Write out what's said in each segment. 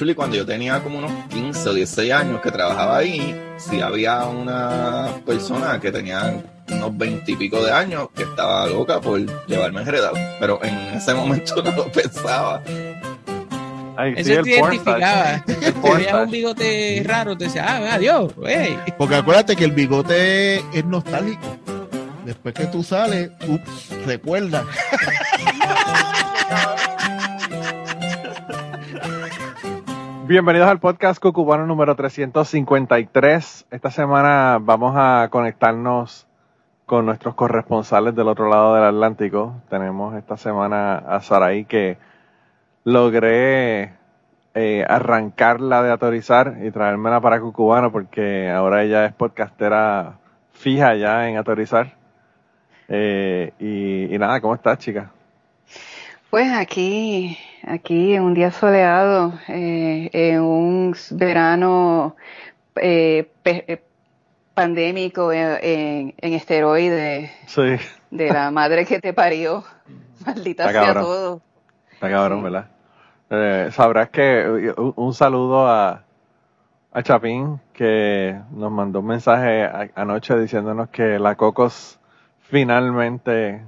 Actually, cuando yo tenía como unos 15 o 16 años que trabajaba ahí, sí había una persona que tenía unos 20 y pico de años que estaba loca por llevarme enredado. Pero en ese momento no lo pensaba. Ay, sí, Eso el te identificaba. Te veías un bigote raro, te decía, ah, adiós, hey. Porque acuérdate que el bigote es nostálgico. Después que tú sales, ups, recuerda. Bienvenidos al podcast Cucubano número 353. Esta semana vamos a conectarnos con nuestros corresponsales del otro lado del Atlántico. Tenemos esta semana a Saraí que logré eh, arrancarla de autorizar y traérmela para Cucubano porque ahora ella es podcastera fija ya en autorizar. Eh, y, y nada, ¿cómo estás, chica? Pues aquí, aquí en un día soleado, eh, en un verano eh, eh, pandémico en, en, en esteroides Sí, de la madre que te parió. Maldita Está sea cabrón. todo. Está cabrón, Sí. ¿verdad? Eh, sabrás que un, un saludo a, a Chapín que nos mandó un mensaje a- anoche diciéndonos que la Cocos finalmente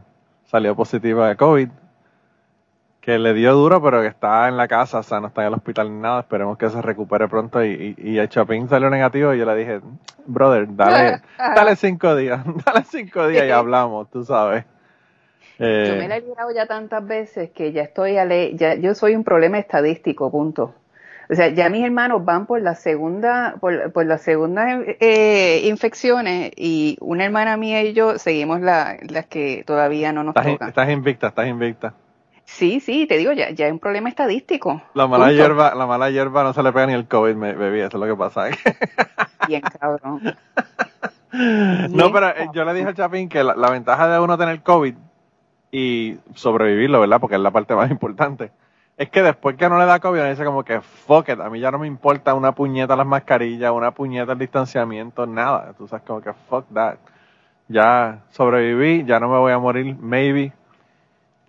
salió positiva de COVID. Que le dio duro, pero que está en la casa, o sea, no está en el hospital ni nada. Esperemos que se recupere pronto. Y, y, y a Chapín salió negativo y yo le dije, brother, dale, dale cinco días, dale cinco días y hablamos, tú sabes. Eh, Yo me la he librado ya tantas veces que ya estoy a le- ya yo soy un problema estadístico, punto. O sea, ya mis hermanos van por la segunda, por, por las segundas eh, infecciones y una hermana mía y yo seguimos la- las que todavía no nos estás, tocan. estás invicta, estás invicta. Sí, sí, te digo, ya, ya es un problema estadístico. La mala Punto. hierba, la mala hierba no se le pega ni el COVID, me, bebí, eso es lo que pasa. Bien, cabrón. no, pero eh, yo le dije a Chapín que la, la ventaja de uno tener COVID y sobrevivirlo, ¿verdad? Porque es la parte más importante. Es que después que no le da COVID, uno dice como que fuck it, a mí ya no me importa una puñeta las mascarillas, una puñeta el distanciamiento, nada. Tú sabes como que fuck that. Ya sobreviví, ya no me voy a morir, maybe.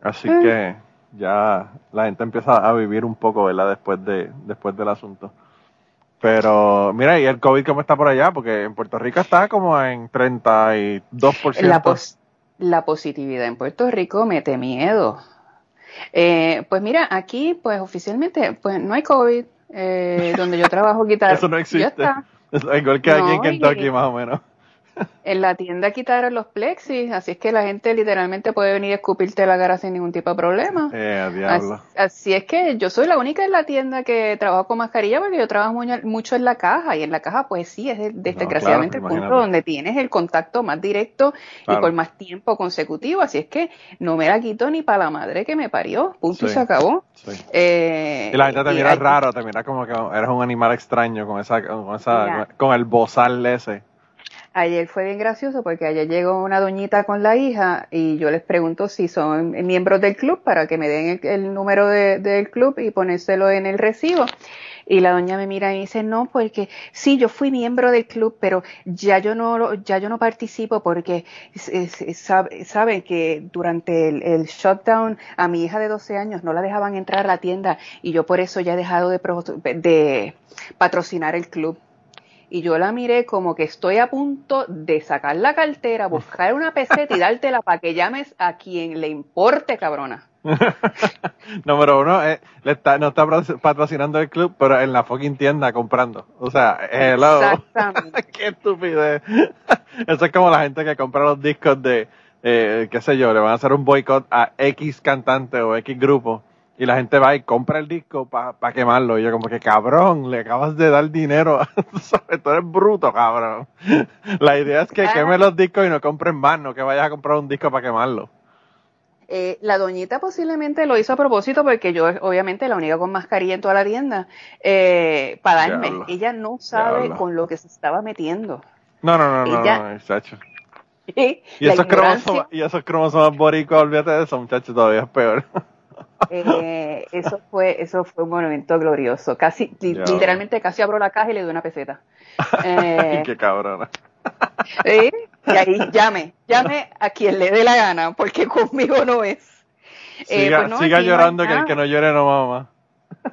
Así Mm. que ya la gente empieza a vivir un poco, ¿verdad? Después de, después del asunto. Pero, mira, ¿y el COVID cómo está por allá? Porque en Puerto Rico está como en 32%. La, pos- la positividad en Puerto Rico mete miedo. Eh, pues mira, aquí, pues oficialmente, pues no hay COVID. Eh, donde yo trabajo quitar. Eso no Ya existe. está. Es igual que aquí en No, Kentucky, y- más o menos. En la tienda quitaron los plexis, así es que la gente literalmente puede venir a escupirte la cara sin ningún tipo de problema. Eh, Así, es que yo soy la única en la tienda que trabajo con mascarilla porque yo trabajo muy- mucho en la caja y en la caja pues sí es el- desgraciadamente claro, el punto donde tienes el contacto más directo Claro. y por más tiempo consecutivo, así es que no me la quito ni para la madre que me parió, punto y se acabó. Sí. Eh, Y la gente te mira raro, te mira como que eres un animal extraño con esa, con esa, Mira. con el bozal ese. Ayer fue bien gracioso porque ayer llegó una doñita con la hija y yo les pregunto si son miembros del club para que me den el, número de- del club y ponérselo en el recibo. Y la doña me mira y dice, no, porque sí, yo fui miembro del club, pero ya yo no, ya yo no participo porque es- es- es- sab- saben que durante el, el shutdown a mi hija de 12 años no la dejaban entrar a la tienda y yo por eso ya he dejado de, de patrocinar el club. Y yo la miré como que estoy a punto de sacar la cartera, buscar una peseta y dártela para que llames a quien le importe, cabrona. Número uno, eh, le está, no está patrocinando el club, pero en la fucking tienda comprando. O sea, hello. Exactamente. Qué estupidez. Eso es como la gente que compra los discos de, eh, qué sé yo, le van a hacer un boicot a X cantante o X grupo. Y la gente va y compra el disco para quemarlo. Y yo como que, cabrón, le acabas de dar dinero. Sabes, tú eres bruto, cabrón. La idea es que quemes los discos y no compres más, no que vayas a comprar un disco para quemarlo. Eh, la doñita posiblemente lo hizo a propósito porque yo, obviamente, la única con mascarilla en toda la tienda, eh, para darme. Ella no sabe con lo que se estaba metiendo. No, no, no, no, Ella- no, muchacho. Y esos, cromosomas, y esos cromosomas boricos, olvídate de eso, muchachos, todavía es peor. Eh, eso fue, eso fue un momento glorioso. Casi, li- literalmente casi abro la caja y le doy una peseta. Eh, Qué cabrona. ¿Sí? Y ahí llame, llame a quien le dé la gana, porque conmigo no es. Eh, Siga, pues no, siga llorando que el que no llore no mama.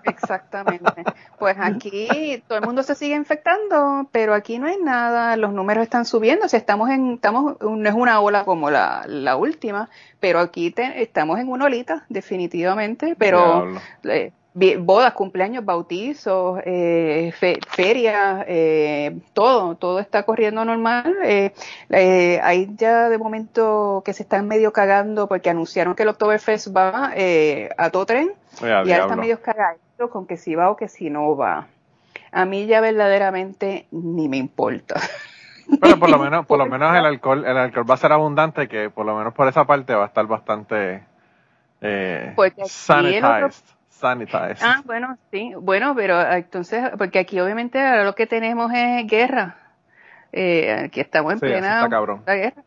Exactamente. Pues aquí todo el mundo se sigue infectando, pero aquí no hay nada, los números están subiendo, o sea, estamos en, estamos, no es una ola como la, la última, pero aquí te- estamos en una olita, definitivamente, pero eh, bodas, cumpleaños, bautizos, eh, fe- ferias, eh, todo, todo está corriendo normal. Eh, eh, hay ya de momento que se están medio cagando porque anunciaron que el Oktoberfest va eh, a todo tren Oye, y ahora están medio cagaditos con que si va o que si no va. A mí ya verdaderamente ni me importa. Pero por lo menos, por lo menos el alcohol, el alcohol va a ser abundante, que por lo menos por esa parte va a estar bastante eh, otro- sanitized. sanitized. Ah, bueno, sí, bueno, pero ah, entonces, porque aquí obviamente ahora lo que tenemos es guerra. Eh, aquí estamos en Sí, plena está cabrón. la guerra.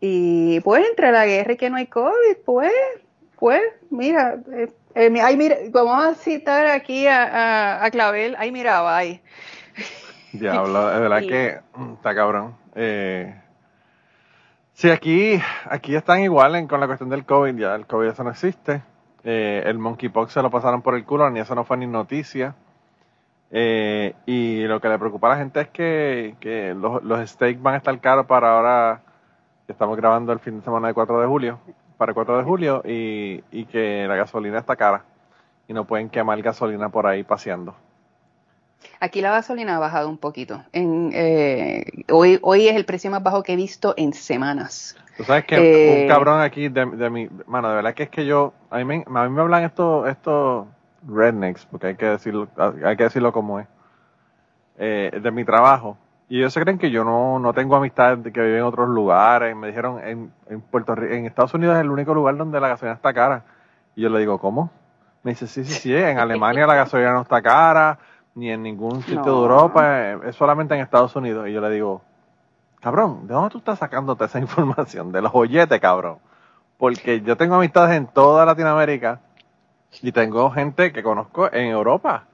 Y pues entre la guerra y que no hay COVID, pues, pues, mira, eh, eh, mi- ay, mira, vamos a citar aquí a, a, a Clavel, ay, mira, bye. Diablo, de verdad Sí. que mm, está cabrón. Eh, sí, aquí, aquí están igual en- con la cuestión del COVID, ya el COVID eso no existe. Eh, el monkeypox se lo pasaron por el culo, ni eso no fue ni noticia. Eh, y lo que le preocupa a la gente es que, que los, los steaks van a estar caros para ahora, que estamos grabando el fin de semana de 4 de julio, para el 4 de julio, y, y que la gasolina está cara. Y no pueden quemar gasolina por ahí paseando. Aquí la gasolina ha bajado un poquito. En, eh, hoy, hoy es el precio más bajo que he visto en semanas. Tú sabes que Eh, un cabrón aquí de, de mi, mano, de verdad que es que yo, a mí me, a mí me hablan estos, estos rednecks, porque hay que decirlo, hay que decirlo como es, eh, de mi trabajo. Y ellos se creen que yo no, no tengo amistades de que viven en otros lugares. Me dijeron, en, en Puerto Rico, en Estados Unidos es el único lugar donde la gasolina está cara. Y yo le digo, ¿cómo? Me dice, sí, sí, sí, en Alemania la gasolina no está cara, ni en ningún sitio de. Europa, eh, es solamente en Estados Unidos. Y yo le digo, cabrón, ¿de dónde tú estás sacándote esa información? De los olletes, cabrón. Porque yo tengo amistades en toda Latinoamérica y tengo gente que conozco en Europa.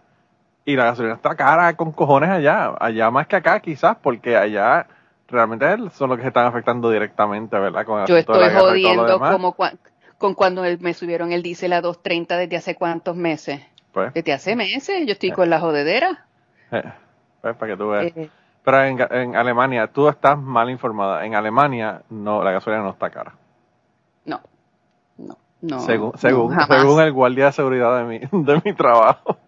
Y la gasolina está cara con cojones allá. Allá más que acá, quizás, porque allá realmente son los que se están afectando directamente, ¿verdad? Con el Yo asunto de la estoy jodiendo como cua- con cuando me subieron el diésel a 2.30 desde hace cuántos meses. Pues, Desde hace meses, yo estoy con la jodedera. eh, pues, para que tú veas. Eh, Pero en, en Alemania, tú estás mal informada. En Alemania, no, la gasolina no está cara. no, no, no. según, no, según, jamás, según el guardia de seguridad de mi, de mi trabajo.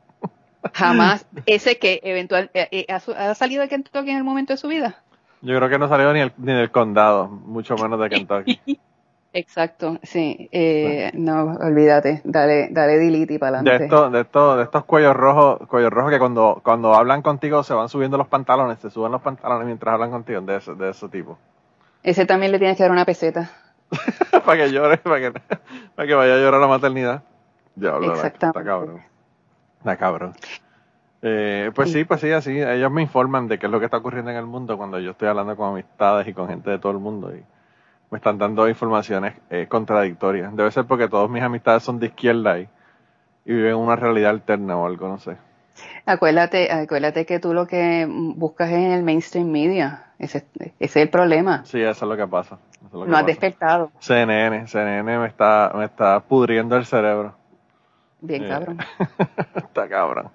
Jamás. Ese que eventual eh, eh, ha, salido de Kentucky en el momento de su vida. Yo creo que no salió ni, el, ni del condado, mucho menos de Kentucky. Exacto, sí. Eh, no, olvídate. Dale, dale delete y para De adelante. estos, de estos, de estos cuellos rojos, cuellos rojos que cuando, cuando hablan contigo se van subiendo los pantalones, se suben los pantalones mientras hablan contigo, de ese, de ese tipo. Ese también le tienes que dar una peseta. para que llore, para que, para que vaya a llorar a la maternidad. Está Exactamente. cabrón. Está cabrón. Eh, pues sí, pues sí, así. Ellos me informan de qué es lo que está ocurriendo en el mundo cuando yo estoy hablando con amistades y con gente de todo el mundo y me están dando informaciones eh, contradictorias. Debe ser porque todas mis amistades son de izquierda y, y viven una realidad alterna o algo, no sé. Acuérdate, acuérdate que tú lo que buscas es en el mainstream media. Ese, ese es el problema. Sí, eso es lo que pasa. Eso es lo que No has despertado. CNN, CNN me está, me está pudriendo el cerebro. Bien, cabrón. Está cabrón.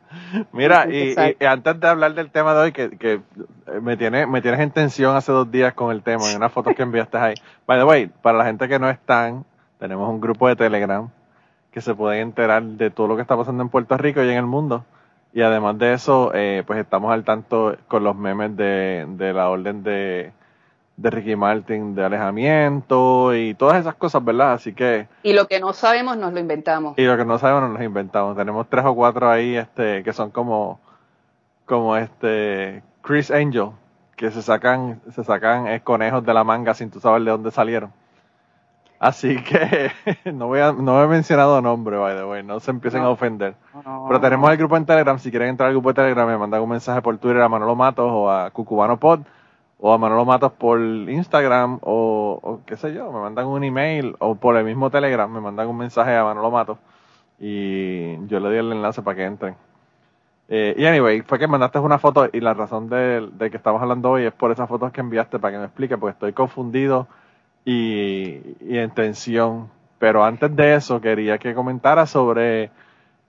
Mira, y, y antes de hablar del tema de hoy, que, que eh, me, tiene, me tienes en tensión hace dos días con el tema, en unas fotos que enviaste ahí. By the way, para la gente que no están, tenemos un grupo de Telegram que se pueden enterar de todo lo que está pasando en Puerto Rico y en el mundo. Y además de eso, eh, pues estamos al tanto con los memes de, de la orden de, de Ricky Martin de alejamiento y todas esas cosas, ¿verdad? Así que... Y lo que no sabemos nos lo inventamos. Y lo que no sabemos nos los inventamos. Tenemos tres o cuatro ahí este, que son como, como este Chris Angel, que se sacan, se sacan conejos de la manga sin tú saber de dónde salieron. Así que no voy a, no he mencionado nombre, by the way, no se empiecen No. a ofender. No. Pero tenemos el grupo en Telegram, si quieren entrar al grupo de Telegram, me mandan un mensaje por Twitter a Manolo Matos o a Cucubano Pod o a Manolo Matos por Instagram o, o qué sé yo, me mandan un email o por el mismo Telegram me mandan un mensaje a Manolo Matos y yo le doy el enlace para que entren. Eh, y anyway, fue que mandaste una foto y la razón de, de que estamos hablando hoy es por esas fotos que enviaste para que me explique, porque estoy confundido y, y en tensión. Pero antes de eso, quería que comentara sobre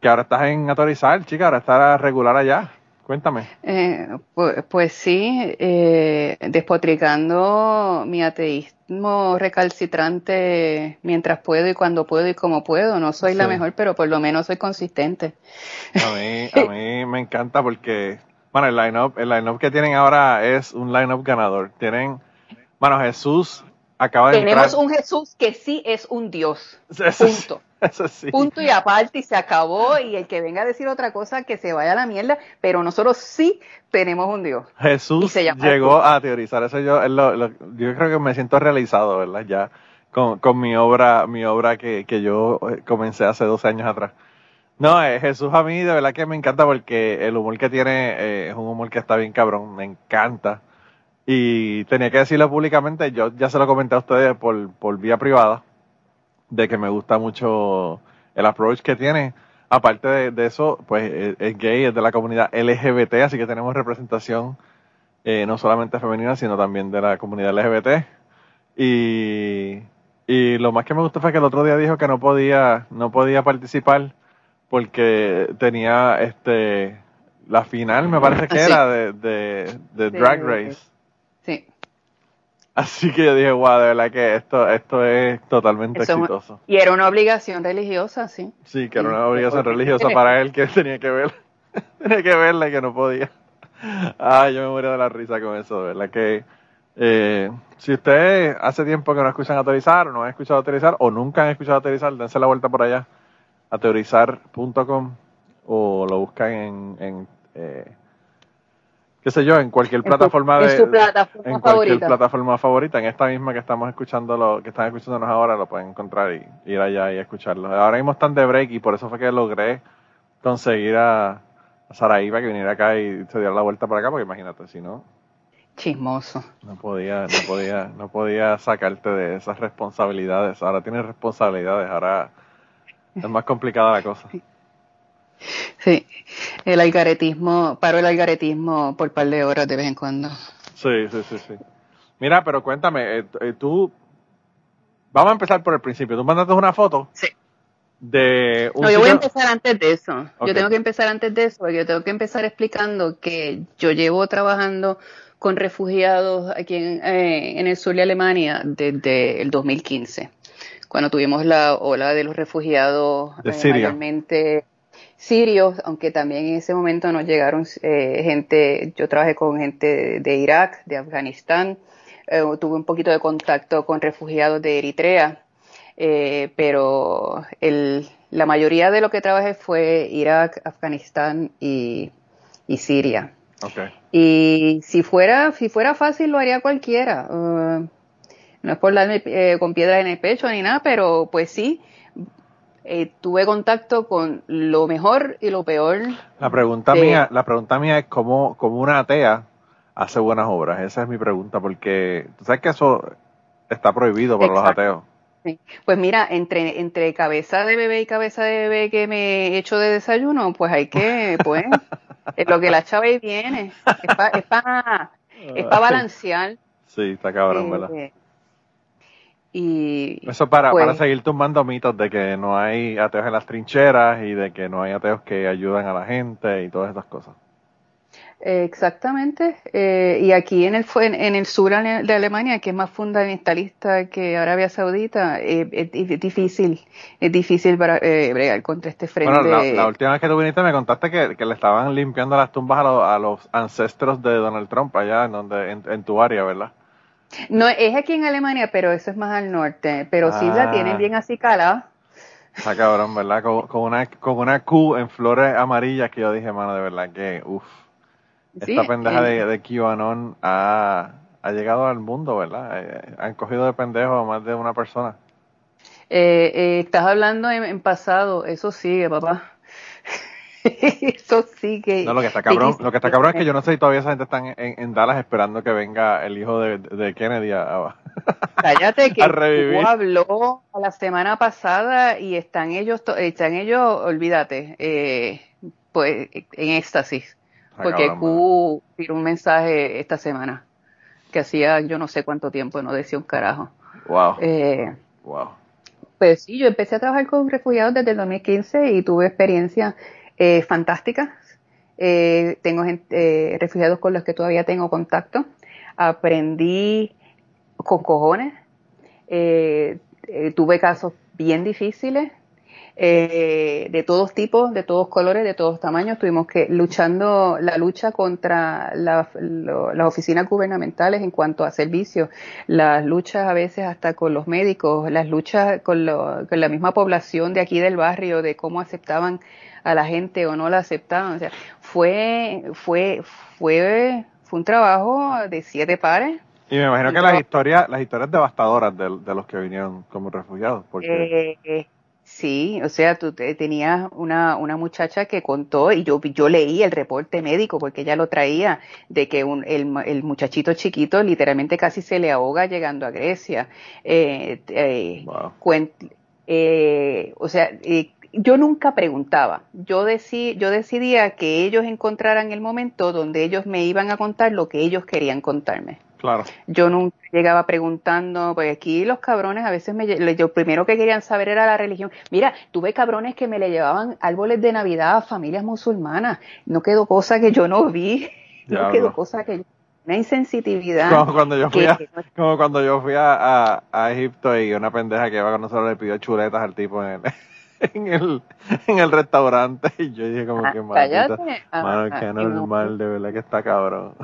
que ahora estás en autorizar, chica, ahora estás regular allá. Cuéntame. Eh, pues, pues sí, eh, despotricando mi ateísmo recalcitrante mientras puedo y cuando puedo y como puedo. No soy la mejor, pero por lo menos soy consistente. A mí, a mí me encanta porque, bueno, el line-up, el line que tienen ahora es un line-up ganador. Tienen, bueno, Jesús acaba de Tenemos entrar. un Jesús que sí es un Dios. Punto. eso sí. Punto y aparte y se acabó y el que venga a decir otra cosa que se vaya a la mierda, pero nosotros sí tenemos un Dios. Jesús llegó a teorizar eso yo es lo- lo- yo creo que me siento realizado verdad ya con, con mi obra mi obra que, que yo eh, comencé hace dos años atrás. No eh, Jesús a mí de verdad que me encanta porque el humor que tiene eh, es un humor que está bien cabrón me encanta. Y tenía que decirlo públicamente yo ya se lo comenté a ustedes por, por vía privada de que me gusta mucho el approach que tiene aparte de, de eso, pues es, es gay, es de la comunidad LGBT, así que tenemos representación eh, no solamente femenina, sino también de la comunidad LGBT. Y, y lo más que me gustó fue que el otro día dijo que no podía, no podía participar porque tenía este la final, me parece que Ah, era de De- Drag Race. Sí. Así que yo dije, wow, de verdad que esto, esto es totalmente Eso es un- exitoso. Y era una obligación religiosa, sí. Sí, que era una obligación religiosa para él que tenía que ver, tenía que verla y que no podía. Ay, yo me moría de la risa con eso, de verdad que eh, si ustedes hace tiempo que no escuchan a teorizar o no han escuchado a teorizar o nunca han escuchado a teorizar, dense la vuelta por allá a teorizar.com o lo buscan en, en eh, qué sé yo, en cualquier plataforma en de su plataforma en cualquier favorita. plataforma favorita, en esta misma que estamos escuchando, lo, que están escuchándonos ahora, lo pueden encontrar y ir allá y escucharlo. Ahora mismo están de break y por eso fue que logré conseguir a, a Saraí para que viniera acá y se diera la vuelta para acá, porque imagínate, si no, Chismoso. no podía, no podía, no podía sacarte de esas responsabilidades. Ahora tienes responsabilidades, ahora es más complicada la cosa. Sí. El algaretismo, paro el algaretismo por par de horas de vez en cuando. Sí, sí, sí, sí. Mira, pero cuéntame, eh, eh, tú, vamos a empezar por el principio. Tú mandaste una foto Sí. de un No, yo voy a empezar antes de eso. Yo tengo que empezar antes de eso, porque yo tengo que empezar explicando que yo llevo trabajando con refugiados aquí en, eh, en el sur de Alemania desde el 2015, cuando tuvimos la ola de los refugiados De eh, Siria. mayormente sirios, aunque también en ese momento nos llegaron eh, gente, yo trabajé con gente de, Irak, de Afganistán, eh, tuve un poquito de contacto con refugiados de Eritrea, eh, pero el, la mayoría de lo que trabajé fue Irak, Afganistán y, y Siria. Ok. Y si fuera, si fuera fácil lo haría cualquiera. Uh, no es por darme eh, con piedras en el pecho ni nada, pero pues sí, eh, tuve contacto con lo mejor y lo peor. La pregunta Sí. mía, la pregunta mía es cómo, cómo una atea hace buenas obras. Esa es mi pregunta, porque tú sabes que eso está prohibido para los Exacto. ateos. Sí. Pues mira, entre, entre cabeza de bebé y cabeza de bebé que me he hecho de desayuno, pues hay que, pues, es lo que la chava ahí viene. Es para es pa, es pa balancear. Sí, está cabrón, eh, ¿verdad? Y Eso para, pues, para seguir tumbando mitos de que no hay ateos en las trincheras y de que no hay ateos que ayudan a la gente y todas esas cosas. Exactamente. Eh, y aquí en el, en, el sur de Alemania, que es más fundamentalista que Arabia Saudita, eh, es, di- difícil, es difícil para, eh, bregar contra este frente. Bueno, la, la última vez que tú viniste me contaste que, que le estaban limpiando las tumbas a, los- a los ancestros de Donald Trump allá en, donde, en, en tu área, ¿verdad? No, es aquí en Alemania, pero eso es más al norte. Pero sí la Ah. tienen bien así calada. Está cabrón, ¿verdad? Con, con una, con una Q en flores amarillas que yo dije, mano, de verdad que, uff, Sí, esta pendeja eh, de, de QAnon ha, ha llegado al mundo, ¿verdad? Eh, han cogido de pendejo a más de una persona. eh, eh, estás hablando en, en pasado, eso sigue, papá. eso sigue. No, lo que está cabrón, lo que está cabrón es que yo no sé si todavía esa gente está en, Dallas esperando que venga el hijo de, de Kennedy a, a- Cállate que a revivir. habló la semana pasada y están ellos, están ellos, olvídate, eh, pues en éxtasis, Está porque cabrón, Q tiró un mensaje esta semana que hacía yo no sé cuánto tiempo no decía un carajo. Wow, Eh, wow. Pues sí, yo empecé a trabajar con refugiados desde el 2015 y tuve experiencias eh, fantásticas. Eh, tengo gente, eh, refugiados con los que todavía tengo contacto. Aprendí con cojones. Eh, eh, tuve casos bien difíciles eh, de todos tipos, de todos colores, de todos tamaños. Tuvimos que luchando la lucha contra las oficinas gubernamentales en cuanto a servicios, las luchas a veces hasta con los médicos, las luchas con, lo- con la misma población de aquí del barrio, de cómo aceptaban a la gente o no la aceptaban. O sea, fue, fue, fue, fue un trabajo de siete pares. Y me imagino que las historias, las historias devastadoras de, de los que vinieron como refugiados, porque Eh, eh, sí, o sea, tú te- tenías una, una muchacha que contó y yo, yo leí el reporte médico porque ella lo traía de que un, el, el muchachito chiquito literalmente casi se le ahoga llegando a Grecia. Eh, eh, wow. cuen- eh, o sea, eh, yo nunca preguntaba. Yo, decí, yo decidía que ellos encontraran el momento donde ellos me iban a contar lo que ellos querían contarme. Claro. Yo nunca llegaba preguntando, pues aquí los cabrones a veces me, lo primero que querían saber era la religión. Mira, tuve cabrones que me le llevaban árboles de Navidad a familias musulmanas. No quedó cosa que yo no vi. No quedó cosa que yo, una insensitividad. Como cuando yo fui que- a, como cuando yo fui a, a, a Egipto y una pendeja que iba con nosotros le pidió chuletas al tipo en el, en el, en el restaurante y yo dije como Ah, que cállate. Mano, ah, qué normal, de verdad que está cabrón.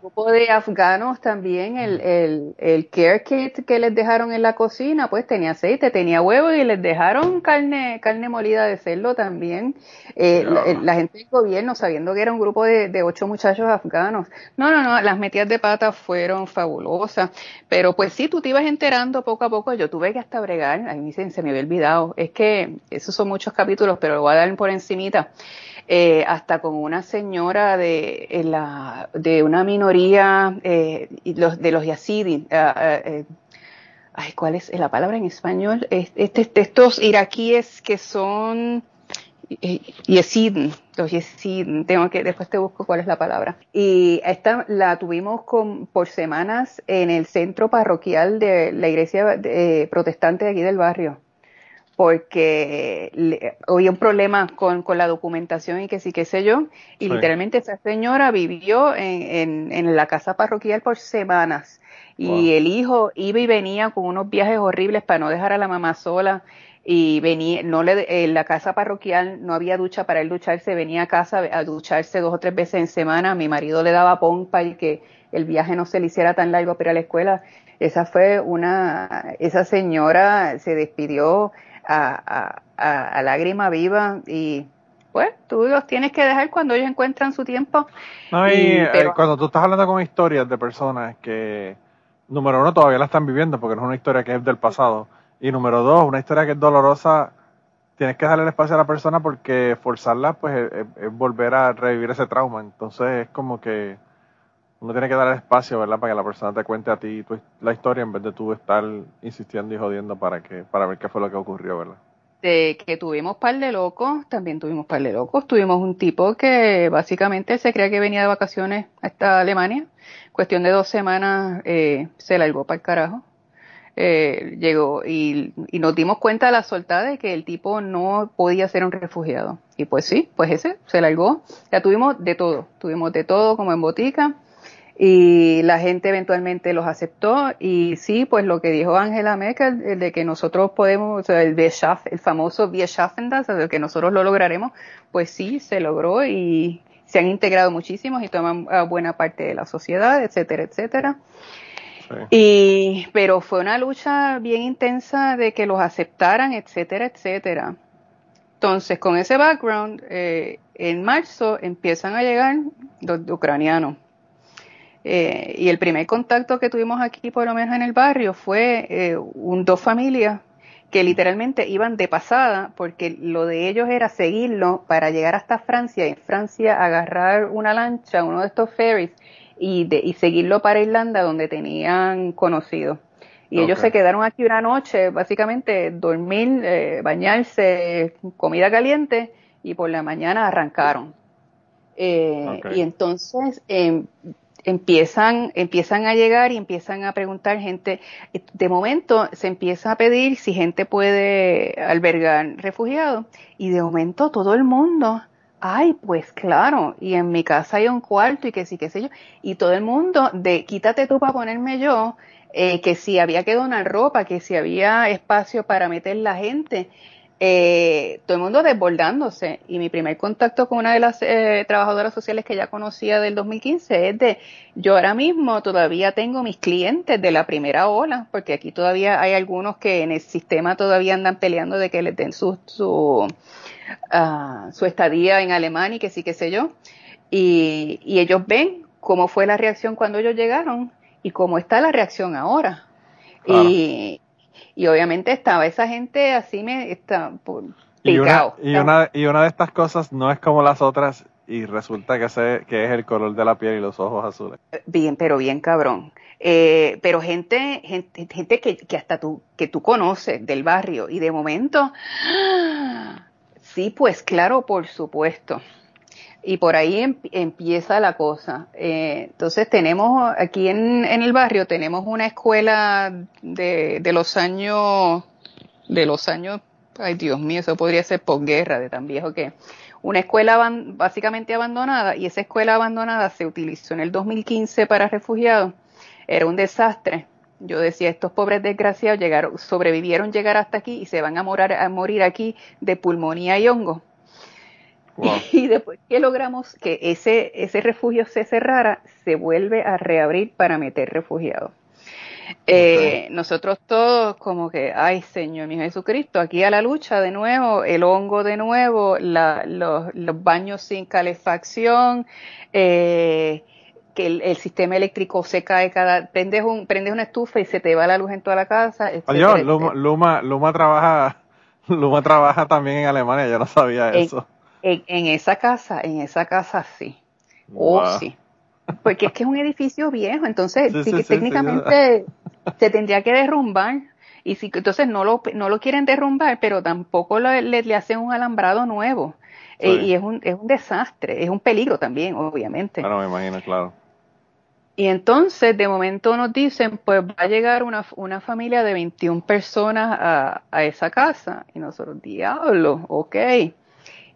grupo de afganos también, el, el, el care kit que les dejaron en la cocina, pues tenía aceite, tenía huevo y les dejaron carne, carne molida de cerdo también. Eh, la, Ya. la gente del gobierno, sabiendo que era un grupo de, de ocho muchachos afganos. No, no, no, las metidas de pata fueron fabulosas. Pero pues sí, tú te ibas enterando poco a poco. Yo tuve que hasta bregar, a mí se, se me había olvidado. Es que esos son muchos capítulos, pero lo voy a dar por encimita eh, hasta con una señora de, una minoría eh, de los yazidis. ah, eh, ay, ¿cuál es la palabra en español? Es- Este, estos iraquíes que son eh, yezid, los yezid, tengo que, después te busco cuál es la palabra. Y esta la tuvimos por semanas en el centro parroquial de la iglesia eh, protestante de aquí del barrio porque le- había un problema con, con la documentación y que sí, qué sé yo, y Sí. literalmente esa señora vivió en, en, en la casa parroquial por semanas, y Wow. el hijo iba y venía con unos viajes horribles para no dejar a la mamá sola, y venía, no le, en la casa parroquial no había ducha para él ducharse, venía a casa a ducharse dos o tres veces en semana, mi marido le daba pompa y que el viaje no se le hiciera tan largo para ir a la escuela, esa fue una, esa señora se despidió a, a, a, lágrima viva y pues tú los tienes que dejar cuando ellos encuentran su tiempo. No, y, Y- eh, pero- cuando tú estás hablando con historias de personas que, número uno, todavía la están viviendo porque no es una historia que es del pasado. Y número dos, una historia que es dolorosa, tienes que darle el espacio a la persona porque forzarla, pues, es, es- es volver a revivir ese trauma. Entonces, es como que uno tiene que dar el espacio, ¿verdad? Para que la persona te cuente a ti la historia en vez de tú estar insistiendo y jodiendo para que para ver qué fue lo que ocurrió, ¿verdad? De que tuvimos par de locos, también tuvimos par de locos. Tuvimos un tipo que básicamente se creía que venía de vacaciones hasta Alemania. Cuestión de dos semanas eh, se largó para el carajo. Eh, llegó y, y nos dimos cuenta a la soltada de que el tipo no podía ser un refugiado. Y pues sí, pues ese se largó. Ya tuvimos de todo, tuvimos de todo como en botica y la gente eventualmente los aceptó y sí, pues lo que dijo Angela Merkel el de que nosotros podemos, o sea, el, el famoso Bieschaffendas, o sea, que nosotros lo lograremos, pues sí, se logró y se han integrado muchísimos y toman a buena parte de la sociedad, etcétera, etcétera. Sí. Y, pero fue una lucha bien intensa de que los aceptaran, etcétera, etcétera. Entonces, con ese background, eh, en marzo empiezan a llegar los ucranianos. Eh, y el primer contacto que tuvimos aquí, por lo menos en el barrio, fue eh, un, dos familias que literalmente iban de pasada, porque lo de ellos era seguirlo para llegar hasta Francia y en Francia agarrar una lancha, uno de estos ferries, y, de, y seguirlo para Irlanda, donde tenían conocidos. Y ellos se quedaron aquí una noche, básicamente dormir, eh, bañarse, comida caliente, y por la mañana arrancaron. Eh. Y entonces, eh, empiezan, empiezan a llegar y empiezan a preguntar gente. De momento se empieza a pedir si gente puede albergar refugiados. Y de momento todo el mundo, ay, pues claro, y en mi casa hay un cuarto y que sí, qué sé yo, y todo el mundo de quítate tú para ponerme yo, eh, que si había que donar ropa, que si había espacio para meter la gente eh, todo el mundo desbordándose. Y mi primer contacto con una de las eh, trabajadoras sociales que ya conocía del 2015 es de, yo ahora mismo todavía tengo mis clientes de la primera ola, porque aquí todavía hay algunos que en el sistema todavía andan peleando de que les den su, su, ah, su estadía en Alemania y que sí, que sé yo. Y, y ellos ven cómo fue la reacción cuando ellos llegaron y cómo está la reacción ahora. Y, y obviamente estaba esa gente así me está por, y una, y una, y una de estas cosas no es como las otras y resulta que, se, que es el color de la piel y los ojos azules. Bien, pero bien cabrón. Eh, pero gente, gente, gente que, que, hasta tú, que tú conoces del barrio y de momento, sí, pues claro, por supuesto y por ahí em, empieza la cosa. Eh, entonces tenemos aquí en, en, el barrio tenemos una escuela de, de, los años de los años, ay Dios mío, eso podría ser posguerra de tan viejo que una escuela básicamente abandonada y esa escuela abandonada se utilizó en el 2015 para refugiados. Era un desastre. Yo decía, estos pobres desgraciados llegaron, sobrevivieron llegar hasta aquí y se van a, morar, a morir aquí de pulmonía y hongo Y después que logramos que ese, ese refugio se cerrara, se vuelve a reabrir para meter refugiados. Eh, nosotros todos como que, ay Señor mi Jesucristo, aquí a la lucha de nuevo, el hongo de nuevo, la, los, los, baños sin calefacción, eh, que el, el, sistema eléctrico se cae cada, prendes un, prendes una estufa y se te va la luz en toda la casa. Adiós, Luma, Luma, Luma trabaja, Luma trabaja también en Alemania, yo no sabía eso. En, esa casa, en esa casa sí. Oh, sí. Porque es que es un edificio viejo, entonces técnicamente se tendría que derrumbar. Y si, entonces no lo, no lo quieren derrumbar, pero tampoco le, le, hacen un alambrado nuevo. Eh, y es un, es un desastre, es un peligro también, obviamente. Claro, me imagino, claro. Y entonces, de momento nos dicen, pues va a llegar una, una familia de 21 personas a, a esa casa. Y nosotros, diablo, ok.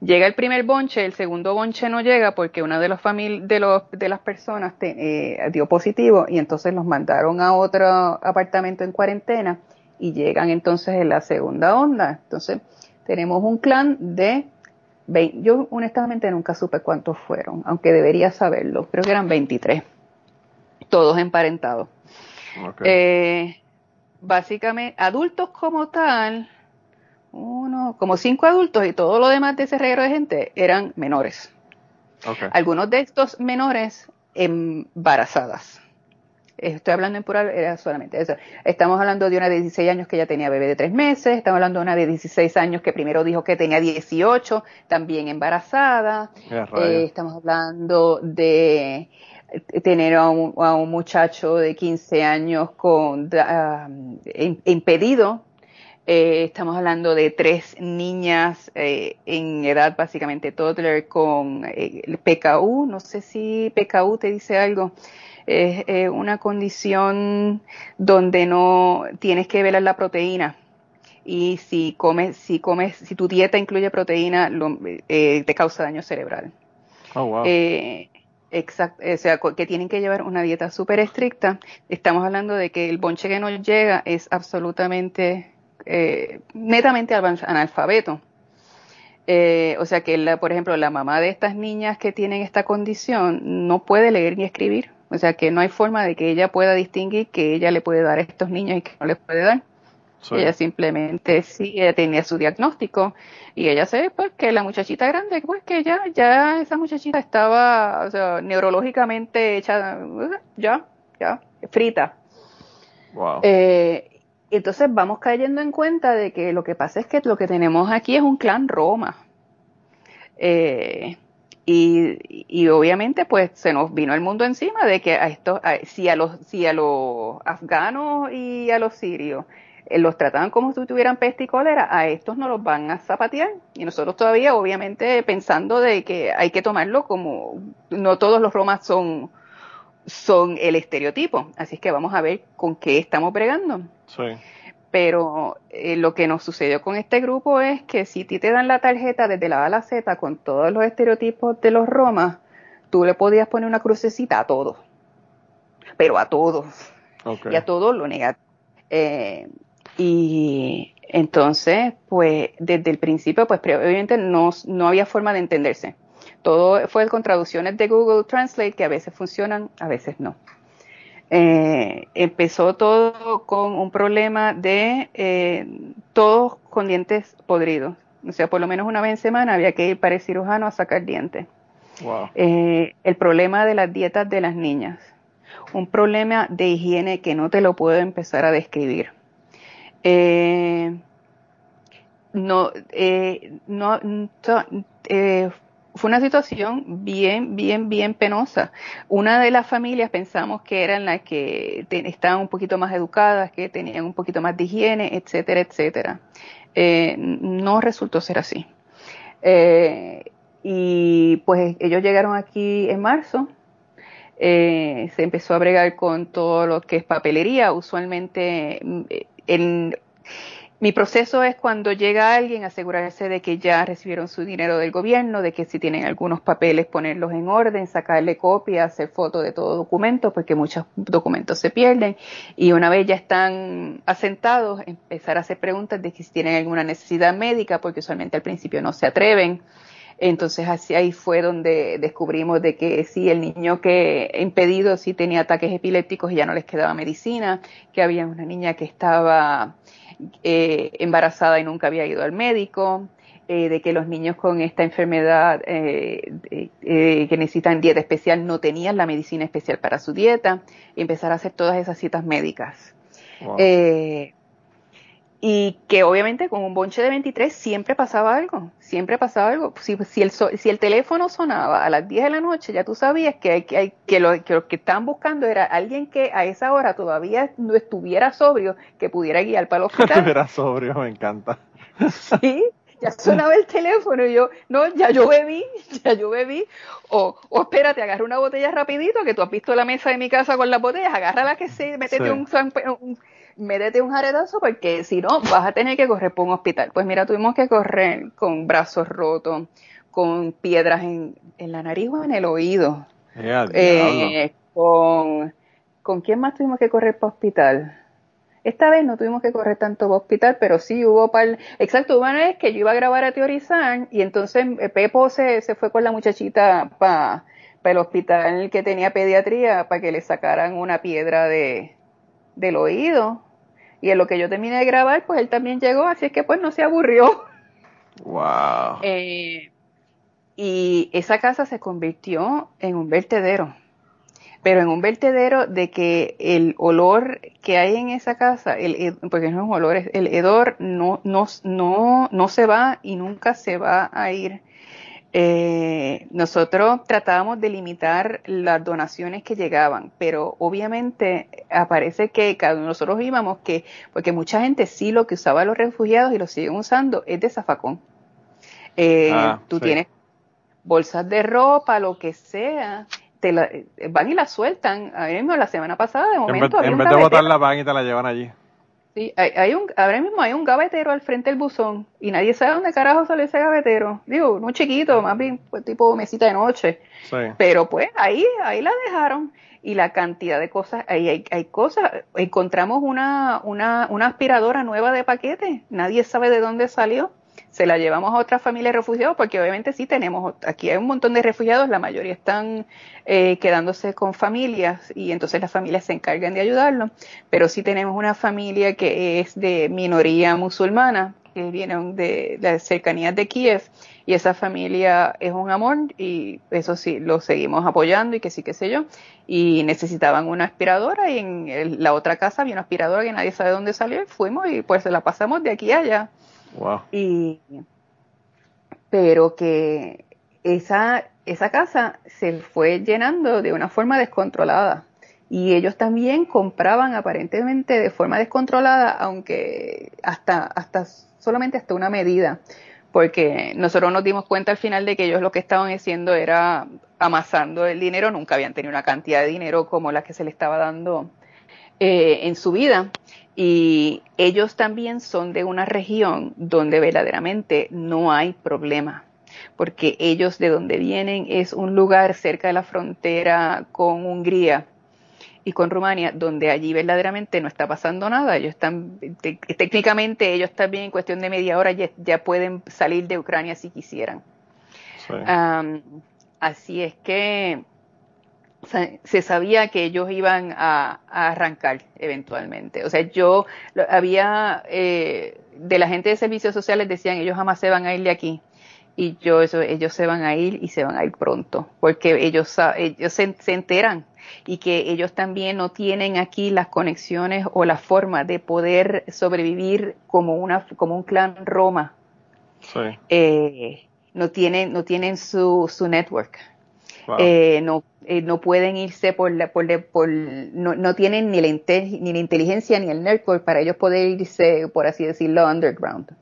Llega el primer bonche, el segundo bonche no llega porque una de, los de, los, de las personas eh, dio positivo y entonces los mandaron a otro apartamento en cuarentena y llegan entonces en la segunda onda. Entonces tenemos un clan de 20, yo honestamente nunca supe cuántos fueron, aunque debería saberlo, creo que eran 23, todos emparentados. Eh, básicamente, adultos como tal, uno, como cinco adultos y todo lo demás de ese reguero de gente eran menores. Algunos de estos menores embarazadas. Estoy hablando en plural, era solamente eso. Estamos hablando de una de 16 años que ya tenía bebé de tres meses, estamos hablando de una de 16 años que primero dijo que tenía 18, también embarazada. Eh, estamos hablando de tener a un, a un, muchacho de 15 años con uh, impedido eh, estamos hablando de tres niñas eh, en edad básicamente toddler con eh, PKU. No sé si PKU te dice algo. Es eh, una condición donde no tienes que velar la proteína. Y si comes, si comes, si tu dieta incluye proteína, lo, te causa daño cerebral. Oh, wow. Exacto, o sea, que tienen que llevar una dieta súper estricta. Estamos hablando de que el bonche que nos llega es absolutamente eh, netamente analfabeto. Eh, o sea que, la, por ejemplo, la mamá de estas niñas que tienen esta condición no puede leer ni escribir. O sea que no hay forma de que ella pueda distinguir que ella le puede dar a estos niños y que no les puede dar. Ella simplemente sí, ella tenía su diagnóstico y ella sabe pues que la muchachita grande, pues que ya, ya esa muchachita estaba, o sea, neurológicamente hecha, ya, ya, frita. Wow. Eh, entonces vamos cayendo en cuenta de que lo que pasa es que lo que tenemos aquí es un clan Roma. Eh, y, y, obviamente pues se nos vino el mundo encima de que a estos, si a los, si a los afganos y a los sirios eh, los trataban como si tuvieran peste y cólera, a estos no los van a zapatear. Y nosotros todavía obviamente pensando de que hay que tomarlo como, no todos los romas son son el estereotipo. Así es que vamos a ver con qué estamos bregando. Sí. Pero eh, lo que nos sucedió con este grupo es que si ti te dan la tarjeta desde la A a la Z con todos los estereotipos de los romas, tú le podías poner una crucecita a todos. Pero a todos. Ok. Y a todos lo negativo. Eh, y entonces, pues desde el principio, pues obviamente no, no había forma de entenderse. Todo fue con traducciones de Google Translate que a veces funcionan, a veces no. Eh, empezó todo con un problema de eh, todos con dientes podridos. O sea, por lo menos una vez en semana había que ir para el cirujano a sacar dientes. Wow. Eh, el problema de las dietas de las niñas. Un problema de higiene que no te lo puedo empezar a describir. Eh, no, eh, no, to- eh, fue una situación bien, bien, bien penosa. Una de las familias pensamos que eran las que estaban un poquito más educadas, que tenían un poquito más de higiene, etcétera, etcétera. Eh, no resultó ser así. Eh, y pues ellos llegaron aquí en marzo. Eh, se empezó a bregar con todo lo que es papelería. Usualmente mm, en, mi proceso es cuando llega alguien asegurarse de que ya recibieron su dinero del gobierno, de que si tienen algunos papeles ponerlos en orden, sacarle copia, hacer foto de todo documento, porque muchos documentos se pierden. Y una vez ya están asentados, empezar a hacer preguntas de que si tienen alguna necesidad médica, porque usualmente al principio no se atreven. Entonces así ahí fue donde descubrimos de que sí, el niño que impedido sí tenía ataques epilépticos y ya no les quedaba medicina, que había una niña que estaba eh, embarazada y nunca había ido al médico, eh, de que los niños con esta enfermedad eh, eh, que necesitan dieta especial no tenían la medicina especial para su dieta, y empezar a hacer todas esas citas médicas. Wow. Y que obviamente con un bonche de 23 siempre pasaba algo, siempre pasaba algo. Si, si, el, si el teléfono sonaba a las 10 de la noche, ya tú sabías que, hay, que, que, lo, que lo que estaban buscando era alguien que a esa hora todavía no estuviera sobrio, que pudiera guiar para el hospital. Era sobrio, me encanta. Sí, ya sonaba el teléfono y yo, no, ya yo bebí, ya yo bebí. O, o espérate, agarra una botella rapidito, que tú has visto la mesa de mi casa con las botellas, agárrala que sí, métete Sí. un, un- métete un jaretazo porque si no vas a tener que correr por un hospital. Pues mira, tuvimos que correr con brazos rotos, con piedras en, en la nariz o en el oído. Eh. Eh, con, ¿Con quién más tuvimos que correr para hospital? Esta vez no tuvimos que correr tanto para hospital, pero sí hubo par... Exacto, hubo una vez que yo iba a grabar a teorizar y entonces eh, Pepo se, se fue con la muchachita para el hospital que tenía pediatría para que le sacaran una piedra de, del oído. Y en lo que yo terminé de grabar, pues él también llegó, así es que pues no se aburrió. Wow. Eh, y esa casa se convirtió en un vertedero. Pero en un vertedero de que el olor que hay en esa casa, el, porque no es un olor, el hedor no, no, no, no se va y nunca se va a ir. Eh, nosotros tratábamos de limitar las donaciones que llegaban, pero obviamente aparece que cada nosotros íbamos que, porque mucha gente sí lo que usaba los refugiados y lo siguen usando es de zafacón. Eh, Ah, tú sí. tienes bolsas de ropa, lo que sea, te la- eh, van y la sueltan. A mí mismo la semana pasada, de En vez, momento, en vez de botarla, van y te la llevan allí. Sí, hay, hay un, ahora mismo hay un gavetero al frente del buzón y nadie sabe dónde carajo sale ese gavetero. Digo, no chiquito, más bien pues, tipo mesita de noche. Sí. Pero pues ahí, ahí la dejaron. Y la cantidad de cosas, ahí hay, hay cosas. Encontramos una, una, una aspiradora nueva de paquete. Nadie sabe de dónde salió. Se la llevamos a otra familia de refugiados, porque obviamente sí tenemos, aquí hay un montón de refugiados, la mayoría están eh, quedándose con familias y entonces las familias se encargan de ayudarlos. Pero sí tenemos una familia que es de minoría musulmana, que vienen de las cercanías de Kiev y esa familia es un amor y eso sí, lo seguimos apoyando y que sí, qué sé yo. Y necesitaban una aspiradora y en la otra casa había una aspiradora que nadie sabe dónde salió y fuimos y pues se la pasamos de aquí a allá. Y, pero que esa, esa casa se fue llenando de una forma descontrolada. Y ellos también compraban aparentemente de forma descontrolada, aunque hasta, hasta solamente hasta una medida. porque nosotros nos dimos cuenta al final de que ellos lo que estaban haciendo era amasando el dinero, nunca habían tenido una cantidad de dinero como la que se le estaba dando eh, en su vida. Y ellos también son de una región donde verdaderamente no hay problema, porque ellos de donde vienen es un lugar cerca de la frontera con Hungría y con Rumania, donde allí verdaderamente no está pasando nada. Ellos están, técnicamente ellos también en cuestión de media hora ya, pueden salir de Ucrania si quisieran. así es que se sabía que ellos iban a, arrancar eventualmente. O sea, yo había eh, de la gente de servicios sociales decían ellos jamás se van a ir de aquí y yo eso ellos se van a ir y se van a ir pronto porque ellos ellos se, enteran y que ellos también no tienen aquí las conexiones o la forma de poder sobrevivir como una como un clan Roma. Sí. Eh, no tienen no tienen su su network. Eh, no eh, no pueden irse por la, por, por no, no, tienen ni la, ni la inteligencia ni el network para ellos poder irse por así decirlo underground.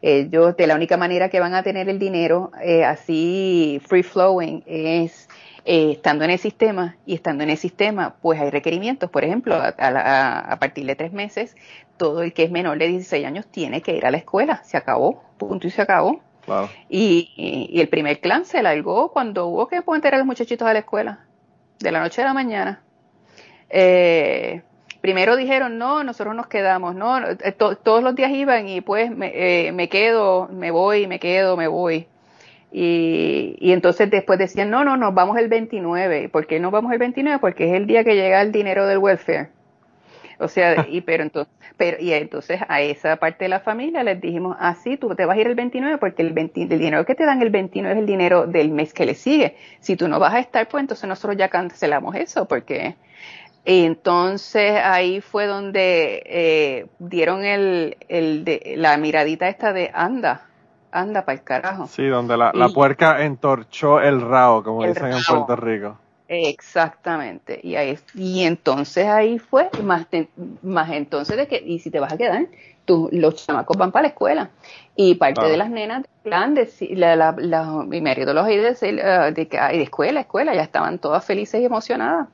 Ellos de la única manera que van a tener el dinero eh, así free flowing es eh, estando en el sistema y estando en el sistema pues hay requerimientos. Por ejemplo a, a, partir de tres meses todo el que es menor de 16 años tiene que ir a la escuela. Se acabó punto y se acabó y, y, el primer clan se largó cuando hubo que poner a los muchachitos a la escuela de la noche a la mañana eh, primero dijeron, no, nosotros nos quedamos, no, eh, todos los días iban y pues me, eh, me, quedo, me voy, me quedo, me voy. Y, y entonces después decían, no, no, nos vamos el 29. ¿Por qué no vamos el 29? Porque es el día que llega el dinero del welfare. O sea, y pero entonces, pero y entonces a esa parte de la familia les dijimos, ah, sí, tú te vas a ir el 29 porque el, 20, el dinero que te dan el 29 es el dinero del mes que le sigue. Si tú no vas a estar, pues entonces nosotros ya cancelamos eso porque entonces ahí fue donde eh, dieron el, el de, la miradita esta de anda, anda para el carajo. Sí, donde la, la puerca entorchó el rao, como dicen en Puerto Rico. Exactamente. Y ahí y entonces ahí fue más más entonces de que y si te vas a quedar, tú, los chamacos van para la escuela y parte de las nenas del plan de la, la, la, mi marido los de, de, de, de escuela, escuela, ya estaban todas felices y emocionadas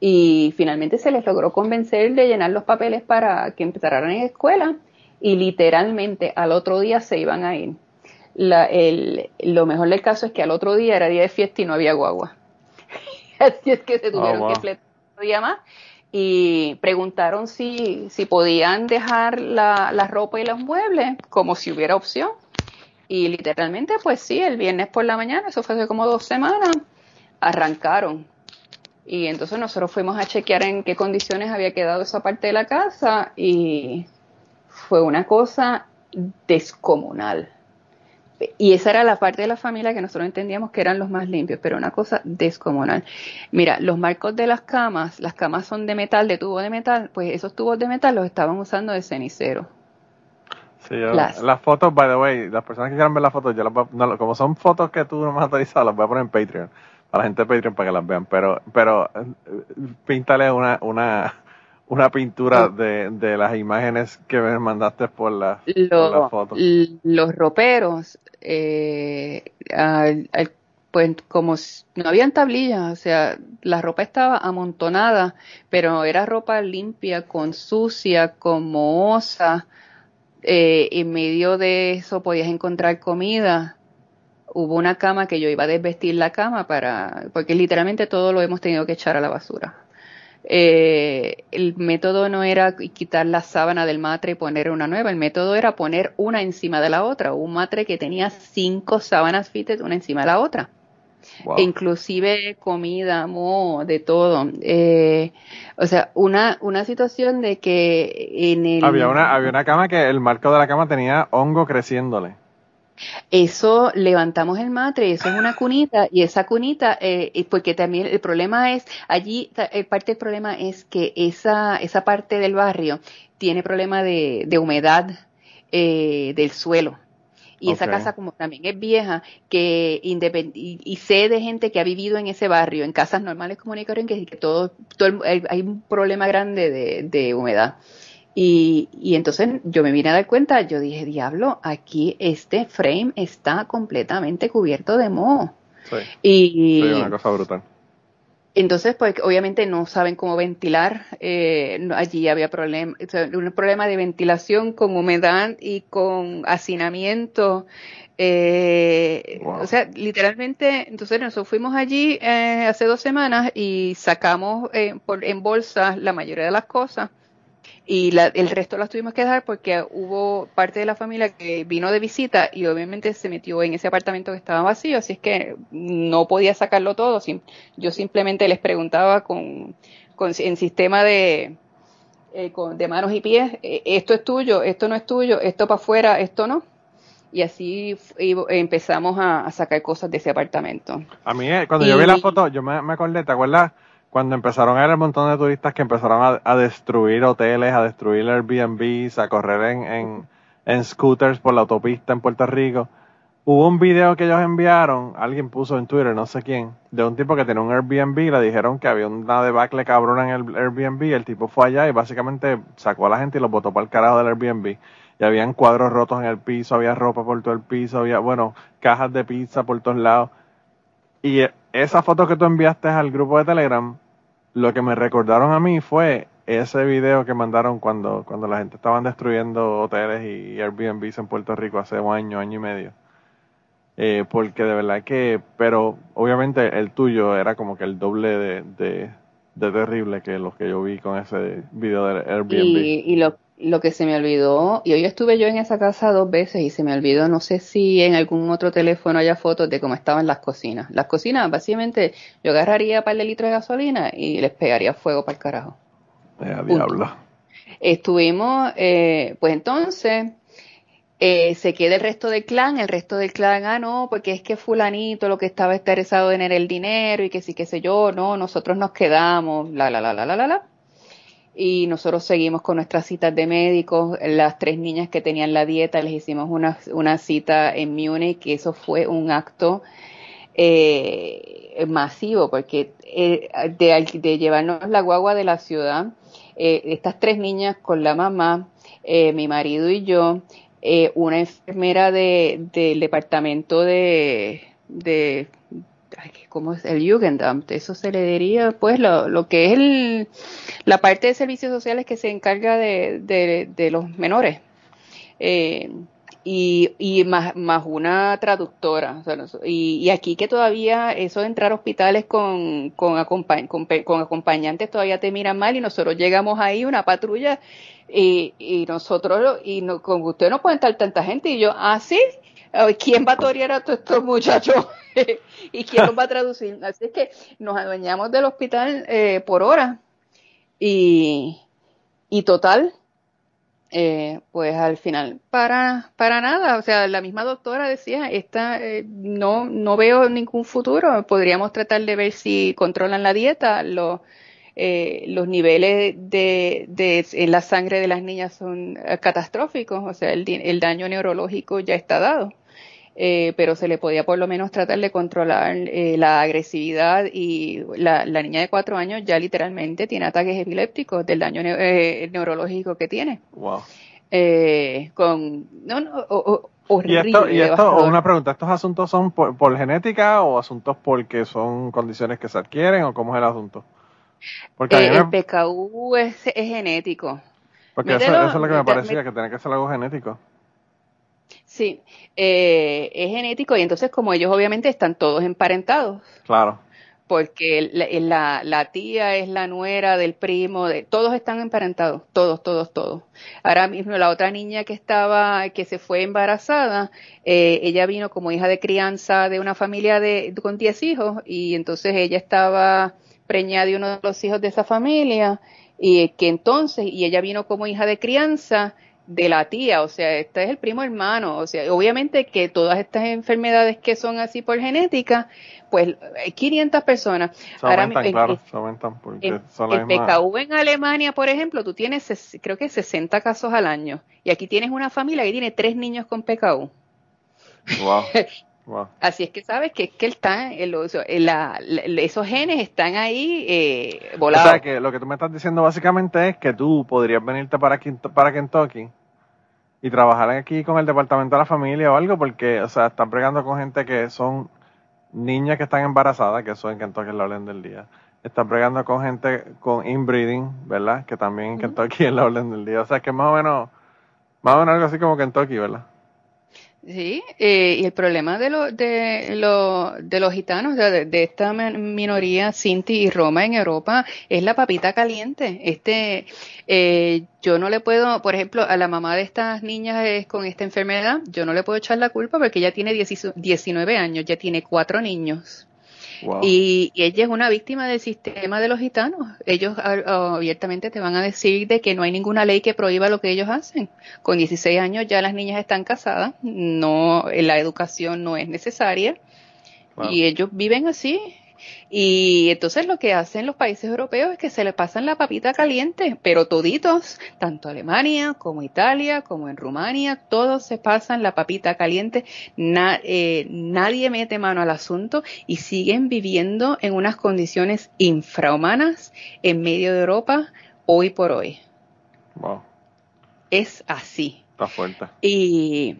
y finalmente se les logró convencer de llenar los papeles para que empezaran en escuela y literalmente al otro día se iban a ir. La, el, lo mejor del caso es que al otro día era día de fiesta y no había guagua. Así es que se tuvieron oh, que fletar otro día más y preguntaron si, si podían dejar la, la ropa y los muebles como si hubiera opción. Y literalmente, pues sí, el viernes por la mañana, eso fue hace como dos semanas, arrancaron y entonces nosotros fuimos a chequear en qué condiciones había quedado esa parte de la casa y fue una cosa descomunal. Y esa era la parte de la familia que nosotros entendíamos que eran los más limpios, pero una cosa descomunal. Mira, los marcos de las camas, las camas son de metal, de tubo de metal, pues esos tubos de metal los estaban usando de cenicero. Sí, las, fotos, by the way, las personas que quieran ver las fotos, yo las como son fotos que tú no me has autorizado, las voy a poner en Patreon a la gente de Patreon para que las vean, pero, pero eh, píntale una, una, una pintura de, de las imágenes que me mandaste por la, foto. Los roperos, eh, pues como no habían tablillas, o sea, la ropa estaba amontonada, pero era ropa limpia, con sucia, con mohosa. Eh, en medio de eso podías encontrar comida hubo una cama que yo iba a desvestir la cama para, porque literalmente todo lo hemos tenido que echar a la basura. Eh, el método no era quitar la sábana del matre y poner una nueva, el método era poner una encima de la otra, un matre que tenía cinco sábanas fitted una encima de la otra. E inclusive comida, mo, de todo. Eh, o sea, una, una situación de que en el... Había una, había una cama que el marco de la cama tenía hongo creciéndole. Eso levantamos el matre, eso es una cunita y esa cunita, eh, porque también el problema es, allí el parte del problema es que esa, esa parte del barrio tiene problema de, de humedad eh, del suelo. Y esa casa como también es vieja, que y, y, sé de gente que ha vivido en ese barrio, en casas normales como que, que todo, todo hay un problema grande de, de humedad Y, y entonces yo me vine a dar cuenta, yo dije, diablo, aquí este frame está completamente cubierto de moho. Sí, Y sí, una cosa brutal. entonces, pues obviamente no saben cómo ventilar. eh, allí había o sea, un problema de ventilación con humedad y con hacinamiento. eh, Wow. O sea, literalmente, entonces nosotros fuimos allí eh, hace dos semanas y sacamos eh, por, en bolsas la mayoría de las cosas y la- el resto las tuvimos que dejar porque hubo parte de la familia que vino de visita y obviamente se metió en ese apartamento que estaba vacío, así es que no podía sacarlo todo. Yo simplemente les preguntaba con, con en sistema de, eh, con- de manos y pies, eh, esto es tuyo, esto no es tuyo, esto para afuera, esto no. Y así empezamos a, a sacar cosas de ese apartamento. A mí, eh, cuando yo vi la foto, yo me, me acordé, ¿te acuerdas? Cuando empezaron a ver el montón de turistas que empezaron a, destruir hoteles, a destruir Airbnbs, a correr en, en, en scooters por la autopista en Puerto Rico. Hubo un video que ellos enviaron, alguien puso en Twitter, no sé quién, de un tipo que tenía un Airbnb, le dijeron que había una debacle cabrona en el Airbnb, el tipo fue allá y básicamente sacó a la gente y los botó para el carajo del Airbnb. Y habían cuadros rotos en el piso, había ropa por todo el piso, había, bueno, cajas de pizza por todos lados. Y eh, esa foto que tú enviaste al grupo de Telegram, lo que me recordaron a mí fue ese video que mandaron cuando, cuando la gente estaban destruyendo hoteles y Airbnbs en Puerto Rico hace un año, año y medio. Eh, porque de verdad que, pero obviamente el tuyo era como que el doble de, de, de terrible que los que yo vi con ese video del Airbnb. Y, lo que se me olvidó, y hoy estuve yo en esa casa dos veces y se me olvidó, no sé si en algún otro teléfono haya fotos de cómo estaban las cocinas. Las cocinas, básicamente, yo agarraría un par de litros de gasolina y les pegaría fuego para el carajo. Eh, diablo. Estuvimos, eh, pues entonces, eh, se queda el resto del clan, el resto del clan, ah, no, porque es que fulanito lo que estaba interesado en era el dinero y que sí, qué sé yo, no, nosotros nos quedamos, la, la, la, la, la, la, la. Y nosotros seguimos con nuestras citas de médicos. Las tres niñas que tenían la dieta, les hicimos una, una cita en Múnich, que eso fue un acto eh, masivo, porque eh, de, llevarnos la guagua de la ciudad, eh, estas tres niñas con la mamá, eh, mi marido y yo, una enfermera de, del departamento de, de ay, ¿cómo es? El Jugendamt, eso se le diría, pues, lo, lo que es el, la parte de servicios sociales que se encarga de, de, los menores. Eh, y, y más, más una traductora. y, y aquí que todavía eso de entrar a hospitales con, con, acompa- con acompañantes todavía te miran mal y nosotros llegamos ahí, una patrulla, y, y nosotros, y no, con usted no puede estar tanta gente. Y yo, ah, sí, ¿quién va a torear a todos estos muchachos? ¿Y quién los va a traducir? Así es que nos adueñamos del hospital eh, por hora. Y, y total, eh, pues al final, para, para nada, o sea, la misma doctora decía, esta, eh, no, no veo ningún futuro, podríamos tratar de ver si controlan la dieta, los, eh, los niveles de, de, la sangre de las niñas son eh, catastróficos, o sea, el daño neurológico ya está dado. Eh, pero se le podía por lo menos tratar de controlar eh, la agresividad y la, la niña de cuatro años ya literalmente tiene ataques epilépticos del daño eh, neurológico que tiene. Wow. Eh, con no, no, o- o- Y horrible, esto, y esto, una pregunta, ¿estos asuntos son por, por genética o asuntos porque son condiciones que se adquieren o cómo es el asunto? Porque, Eh, me- el PKU es, es genético. porque eso, mételo- eso es lo que me parecía, que tenía que ser algo genético. Sí, eh, es genético y entonces como ellos obviamente están todos emparentados, Claro. porque la, la, la tía es la nuera del primo, de, todos están emparentados, todos, todos, todos. Ahora mismo la otra niña que estaba, que se fue embarazada, eh, ella vino como hija de crianza de una familia de, con 10 hijos y entonces ella estaba preñada de uno de los hijos de esa familia y que entonces, y ella vino como hija de crianza de la tía, o sea, este es el primo hermano, o sea, obviamente que todas estas enfermedades que son así por genética, pues hay 500 personas. Se Ahora, aumentan, en- claro, en- se aumentan porque En, son la en. PKU en Alemania, por ejemplo, tú tienes, creo que 60 casos al año. Y aquí tienes una familia que tiene tres niños con PKU. Wow. Wow. Así es que sabes que es que está, el- o sea, la- esos genes están ahí eh, O volados. sea que lo que tú me estás diciendo básicamente es que tú podrías venirte para, para Kentucky y trabajar aquí con el departamento de la familia o algo, porque, o sea, están bregando con gente que son niñas que están embarazadas, que eso en Kentucky es la orden del día. Están bregando con gente con inbreeding, ¿verdad? Que también en. Kentucky es la orden del día. O sea, que más o menos, más o menos algo así como Kentucky, ¿verdad? Sí, eh, y el problema de, lo- de, lo- de los gitanos, de, esta min- minoría Sinti y Roma en Europa, es la papita caliente. Este, eh, yo no le puedo, por ejemplo, a la mamá de estas niñas con esta enfermedad, yo no le puedo echar la culpa porque ella tiene 10 19 años, ya tiene cuatro niños. Wow. Y, y ella es una víctima del sistema de los gitanos. Ellos abiertamente te van a decir de que no hay ninguna ley que prohíba lo que ellos hacen. Con 16 años ya las niñas están casadas, no, la educación no es necesaria Wow. y ellos viven así. Y entonces lo que hacen los países europeos es que se le pasan la papita caliente, pero toditos, tanto Alemania como Italia, como en Rumania, todos se pasan la papita caliente, Na- eh, nadie mete mano al asunto y siguen viviendo en unas condiciones infrahumanas en medio de Europa hoy por hoy. Wow. Es así. Está fuerte. Y,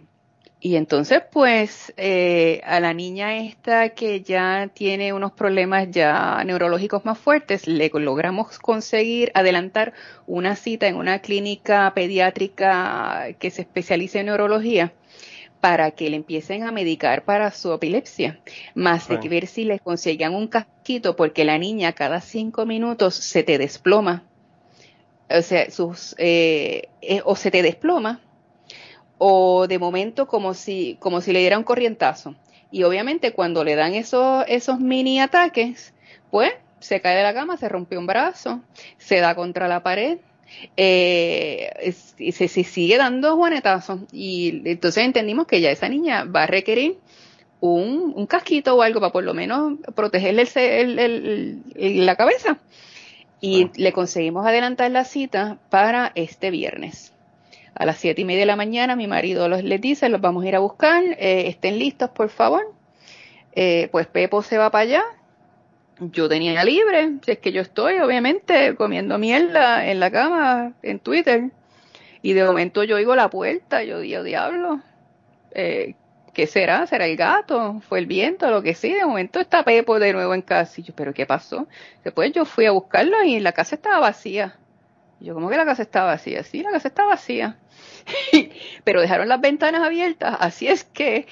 y entonces, pues, eh, a la niña esta que ya tiene unos problemas ya neurológicos más fuertes, le logramos conseguir adelantar una cita en una clínica pediátrica que se especializa en neurología para que le empiecen a medicar para su epilepsia, más de que ver si le consiguen un casquito, porque la niña cada cinco minutos se te desploma, o sea, sus, eh, eh, o se te desploma, o de momento como si, como si le diera un corrientazo. Y obviamente cuando le dan esos, esos mini ataques, pues se cae de la cama, se rompe un brazo, se da contra la pared, eh, se, se sigue dando juanetazos. Y entonces entendimos que ya esa niña va a requerir un, un casquito o algo para por lo menos protegerle el el- el- el- la cabeza. Y Ah. le conseguimos adelantar la cita para este viernes. A las siete y media de la mañana mi marido los, les dice, los vamos a ir a buscar, eh, estén listos por favor. Eh, pues Pepo se va para allá. Yo tenía libre, si es que yo estoy obviamente comiendo mierda en la cama, en Twitter. Y de momento yo oigo la puerta, yo digo, diablo, eh, ¿qué será? ¿Será el gato? ¿Fue el viento? Lo que sí, de momento está Pepo de nuevo en casa. Y yo, ¿pero qué pasó? Después yo fui a buscarlo y la casa estaba vacía. Y yo, ¿cómo que la casa estaba vacía? Sí, la casa estaba vacía. Pero dejaron las ventanas abiertas, así es que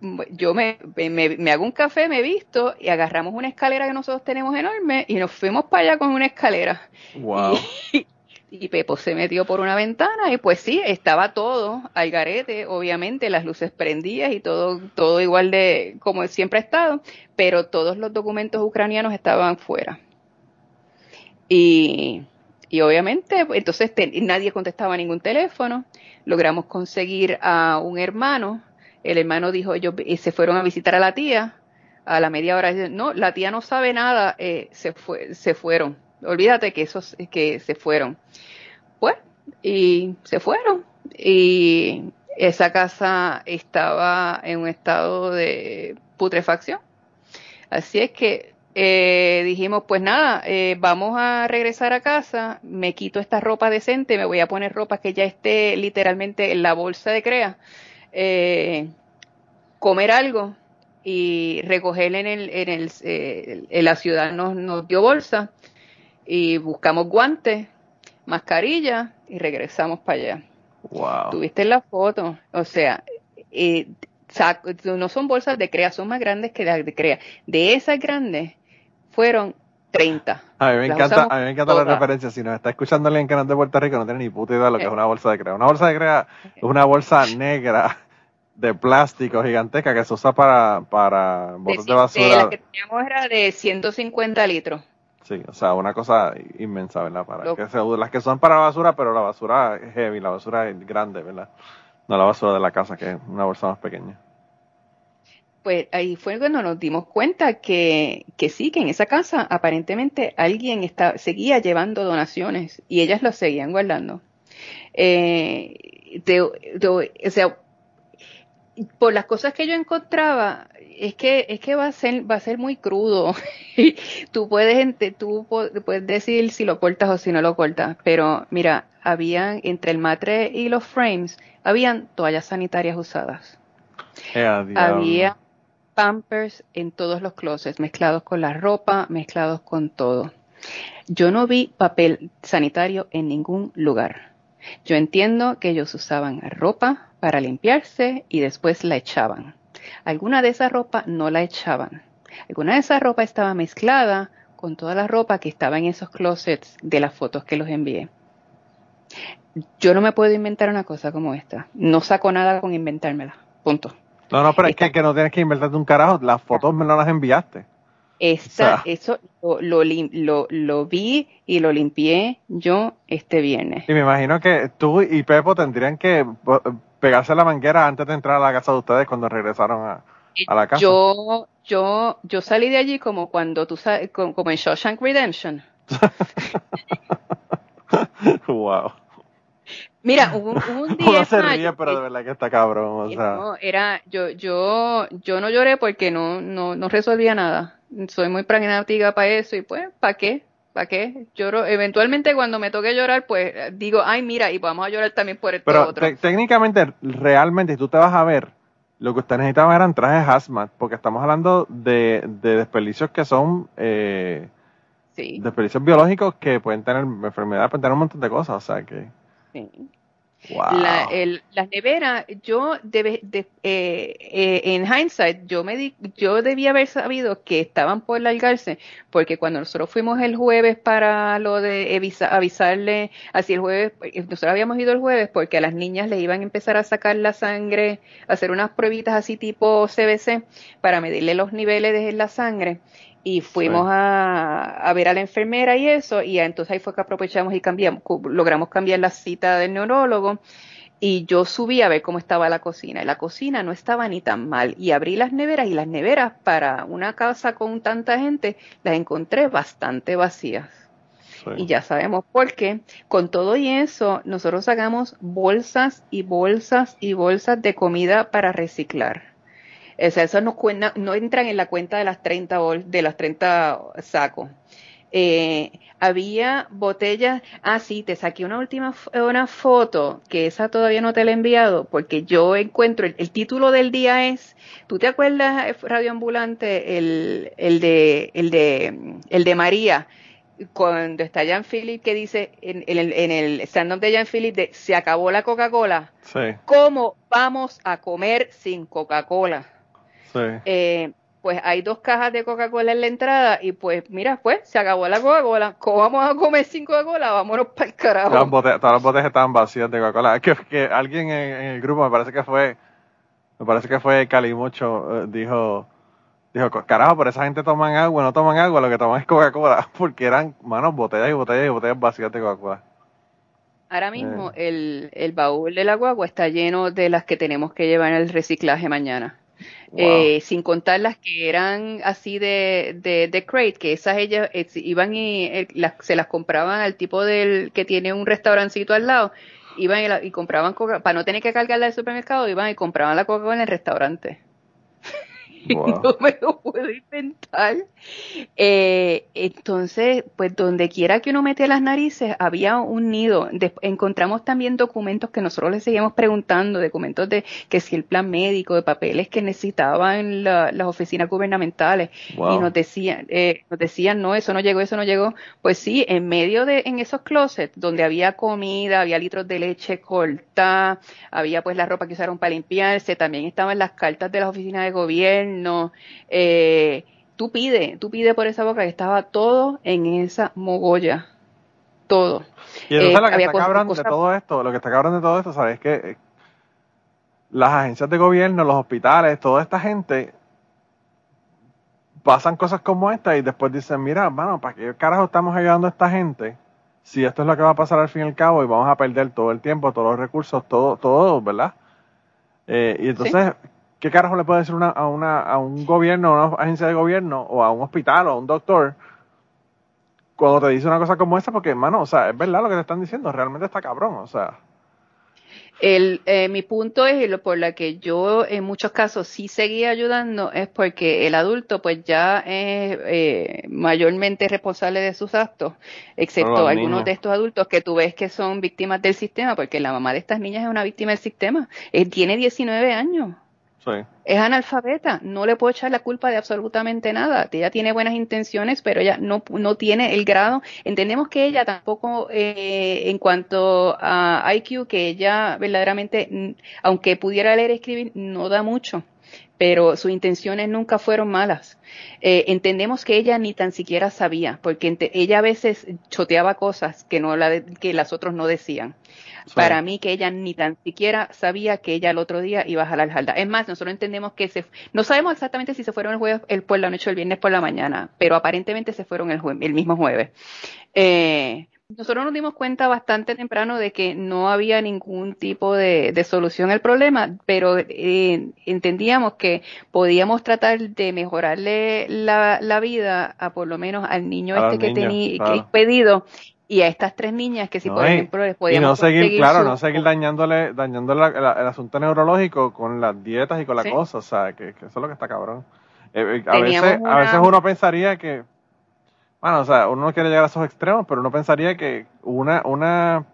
mm, yo me, me, me hago un café, me visto y agarramos una escalera que nosotros tenemos enorme y nos fuimos para allá con una escalera. Wow. Y Pepo se metió por una ventana y pues sí, estaba todo al garete, obviamente las luces prendidas y todo, todo igual de como siempre ha estado, pero todos los documentos ucranianos estaban fuera. Y, y obviamente, entonces nadie contestaba ningún teléfono. Logramos conseguir a un hermano. El hermano dijo, ellos se fueron a visitar a la tía. A la media hora, no, la tía no sabe nada, eh, se, fue, se fueron. Olvídate que esos que se fueron. Pues, y se fueron. Y esa casa estaba en un estado de putrefacción. Así es que eh, dijimos, pues nada, eh, vamos a regresar a casa, me quito esta ropa decente, me voy a poner ropa que ya esté literalmente en la bolsa de crea, eh, comer algo y recoger en el, en el, eh, en la ciudad nos, nos dio bolsa y buscamos guantes, mascarilla y regresamos para allá. Wow. Tuviste la foto, o sea, eh, no son bolsas de crea, son más grandes que las de crea. De esas grandes fueron 30. A mí me Las encanta, a mí me encanta la referencia. Si nos está escuchando alguien que no es de Puerto Rico, no tiene ni puta idea de lo que es una bolsa de crea. Una bolsa de crea es una bolsa negra de plástico gigantesca que se usa para, para botes de De- de basura. la que teníamos era de 150 litros. Sí, o sea, una cosa inmensa, ¿verdad? Para que se, las que son para basura, pero la basura es heavy, la basura es grande, ¿verdad? No la basura de la casa, que es una bolsa más pequeña. Pues ahí fue cuando nos dimos cuenta que, que sí, que en esa casa aparentemente alguien está, seguía llevando donaciones y ellas las seguían guardando. Eh, de- de- o sea, por las cosas que yo encontraba, es que es que va a ser va a ser muy crudo. tú puedes tú puedes decir si lo cortas o si no lo cortas, pero mira, habían entre el matre y los frames habían toallas sanitarias usadas. Eh. Había pampers en todos los closets, mezclados con la ropa, mezclados con todo. Yo no vi papel sanitario en ningún lugar. Yo entiendo que ellos usaban ropa para limpiarse y después la echaban. Alguna de esa ropa no la echaban. Alguna de esa ropa estaba mezclada con toda la ropa que estaba en esos closets de las fotos que los envié. Yo no me puedo inventar una cosa como esta. No saco nada con inventármela. Punto. No, no, pero es que, no tienes que inventarte un carajo. Las fotos me las enviaste. Esta, O sea. eso lo, lo, lo, lo vi y lo limpié yo este viernes. Y me imagino que tú y Pepo tendrían que pegarse la manguera antes de entrar a la casa de ustedes cuando regresaron a, a la casa. Yo, yo, yo salí de allí como cuando tú como en Shawshank Redemption. wow. Mira, hubo, un- hubo un día se mayo ríe, pero de verdad que está cabrón. O que sea, no, era, yo, yo, yo no lloré porque no, no, no resolvía nada. Soy muy pragmática para eso y pues, ¿para qué? ¿Para qué? Lloro, eventualmente cuando me toque llorar, pues digo, ay, mira, y vamos a llorar también por esto pero otro. te- técnicamente, realmente, si tú te vas a ver, lo que ustedes necesitaban eran trajes hazmat, porque estamos hablando de, de desperdicios que son eh, Sí, desperdicios biológicos que pueden tener enfermedades, pueden tener un montón de cosas. O sea que, sí. wow. La- el- las neveras, yo debe- de- eh, eh, en hindsight, yo me di, yo debía haber sabido que estaban por largarse, porque cuando nosotros fuimos el jueves para lo de avisa- avisarle, así el jueves, eh, nosotros habíamos ido el jueves porque a las niñas le iban a empezar a sacar la sangre, hacer unas pruebitas así tipo CBC para medirle los niveles de la sangre. Y fuimos Sí. a, a ver a la enfermera y eso, y entonces ahí fue que aprovechamos y cambiamos, logramos cambiar la cita del neurólogo y yo subí a ver cómo estaba la cocina. Y la cocina no estaba ni tan mal. Y abrí las neveras y las neveras para una casa con tanta gente las encontré bastante vacías. Sí. Y ya sabemos por qué. Con todo y eso, nosotros sacamos bolsas y bolsas y bolsas de comida para reciclar. O sea, eso no, entran en la cuenta de las 30, bol- de las 30 sacos. Eh, había botellas, ah sí, te saqué una última una foto, que esa todavía no te la he enviado, porque yo encuentro, el, el título del día es, ¿tú te acuerdas, eh, Radio Ambulante, el, el de, el de, el de María? Cuando está Jan Philip que dice en, en el, en el stand-up de Jan Philip de se acabó la Coca-Cola, Sí, ¿cómo vamos a comer sin Coca-Cola? Sí. eh, pues hay dos cajas de Coca-Cola en la entrada y pues mira, pues se acabó la Coca-Cola. ¿Cómo vamos a comer sin Coca-Cola? Vámonos para el Todas las, carajo. botellas, todas las botellas estaban vacías de Coca-Cola. Que, que alguien en, en el grupo, me parece que fue, me parece que fue Calimocho, eh, dijo, dijo, carajo, pero esa gente toman agua, no toman agua, lo que toman es Coca-Cola, porque eran, manos, botellas y botellas y botellas vacías de Coca-Cola. Ahora mismo el, el baúl de la guagua está lleno de las que tenemos que llevar en el reciclaje mañana. Eh, sin contar las que eran así de, de, de crate, que esas ellas eh, iban y eh, las- se las compraban al tipo del que tiene un restaurancito al lado, iban y, y compraban coca, para no tener que cargarla del supermercado, iban y compraban la coca en el restaurante. Wow. no me lo puedo inventar. Eh, entonces, pues donde quiera que uno mete las narices, había un nido. Des- encontramos también documentos que nosotros le seguimos preguntando, documentos de que si el plan médico, de papeles que necesitaban la- las oficinas gubernamentales Wow. y nos decían, eh, nos decían, no, eso no llegó, eso no llegó. Pues sí, en medio de, en esos closets donde había comida, había litros de leche cortada, había pues la ropa que usaron para limpiarse, también estaban las cartas de las oficinas de gobierno, eh, tú pide, tú pide por esa boca que estaba todo en esa mogolla, todo. Y entonces Eh, lo que está cabrón de todo esto, lo que está cabrón de todo esto, ¿sabes? Es que eh, las agencias de gobierno, los hospitales, toda esta gente pasan cosas como esta y después dicen, mira, mano, ¿para qué carajo estamos ayudando a esta gente? Si esto es lo que va a pasar al fin y al cabo y vamos a perder todo el tiempo, todos los recursos, todo, todo, ¿verdad? Eh, y entonces, ¿qué carajo le puede decir una, a, una, a un gobierno, a una agencia de gobierno, o a un hospital, o a un doctor, cuando te dice una cosa como esa? Porque, hermano, o sea, es verdad lo que te están diciendo, realmente está cabrón, o sea. El, eh, mi punto es, y lo por la que yo en muchos casos sí seguía ayudando, es porque el adulto pues ya es eh, mayormente responsable de sus actos, excepto algunos niños. de estos adultos que tú ves que son víctimas del sistema, porque la mamá de estas niñas es una víctima del sistema. Eh, tiene 19 años. Es analfabeta, no le puedo echar la culpa de absolutamente nada. Ella tiene buenas intenciones, pero ella no, no tiene el grado. Entendemos que ella tampoco, eh, en cuanto a IQ, que ella verdaderamente, aunque pudiera leer y escribir, no da mucho. Pero sus intenciones nunca fueron malas. Eh, entendemos que ella ni tan siquiera sabía, porque ella a veces choteaba cosas que no la, que las otros no decían Sí. para mí que ella ni tan siquiera sabía que ella el otro día iba a jalar jalda. Es más, nosotros entendemos que se, no sabemos exactamente si se fueron el jueves el por la noche o el viernes por la mañana, pero aparentemente se fueron el, jue- el mismo jueves. Eh, nosotros nos dimos cuenta bastante temprano de que no había ningún tipo de, de solución al problema, pero eh, entendíamos que podíamos tratar de mejorarle la, la vida a por lo menos al niño A este que tenía claro. pedido y a estas tres niñas que si No, por y- ejemplo les Y podíamos no seguir, claro, su- no seguir dañándole, dañándole la- la- el asunto neurológico con las dietas y con la Sí. cosa, o sea, que, que eso es lo que está cabrón. Eh, eh, a, veces, a veces uno pensaría que, bueno, o sea, uno no quiere llegar a esos extremos, pero uno pensaría que una, una,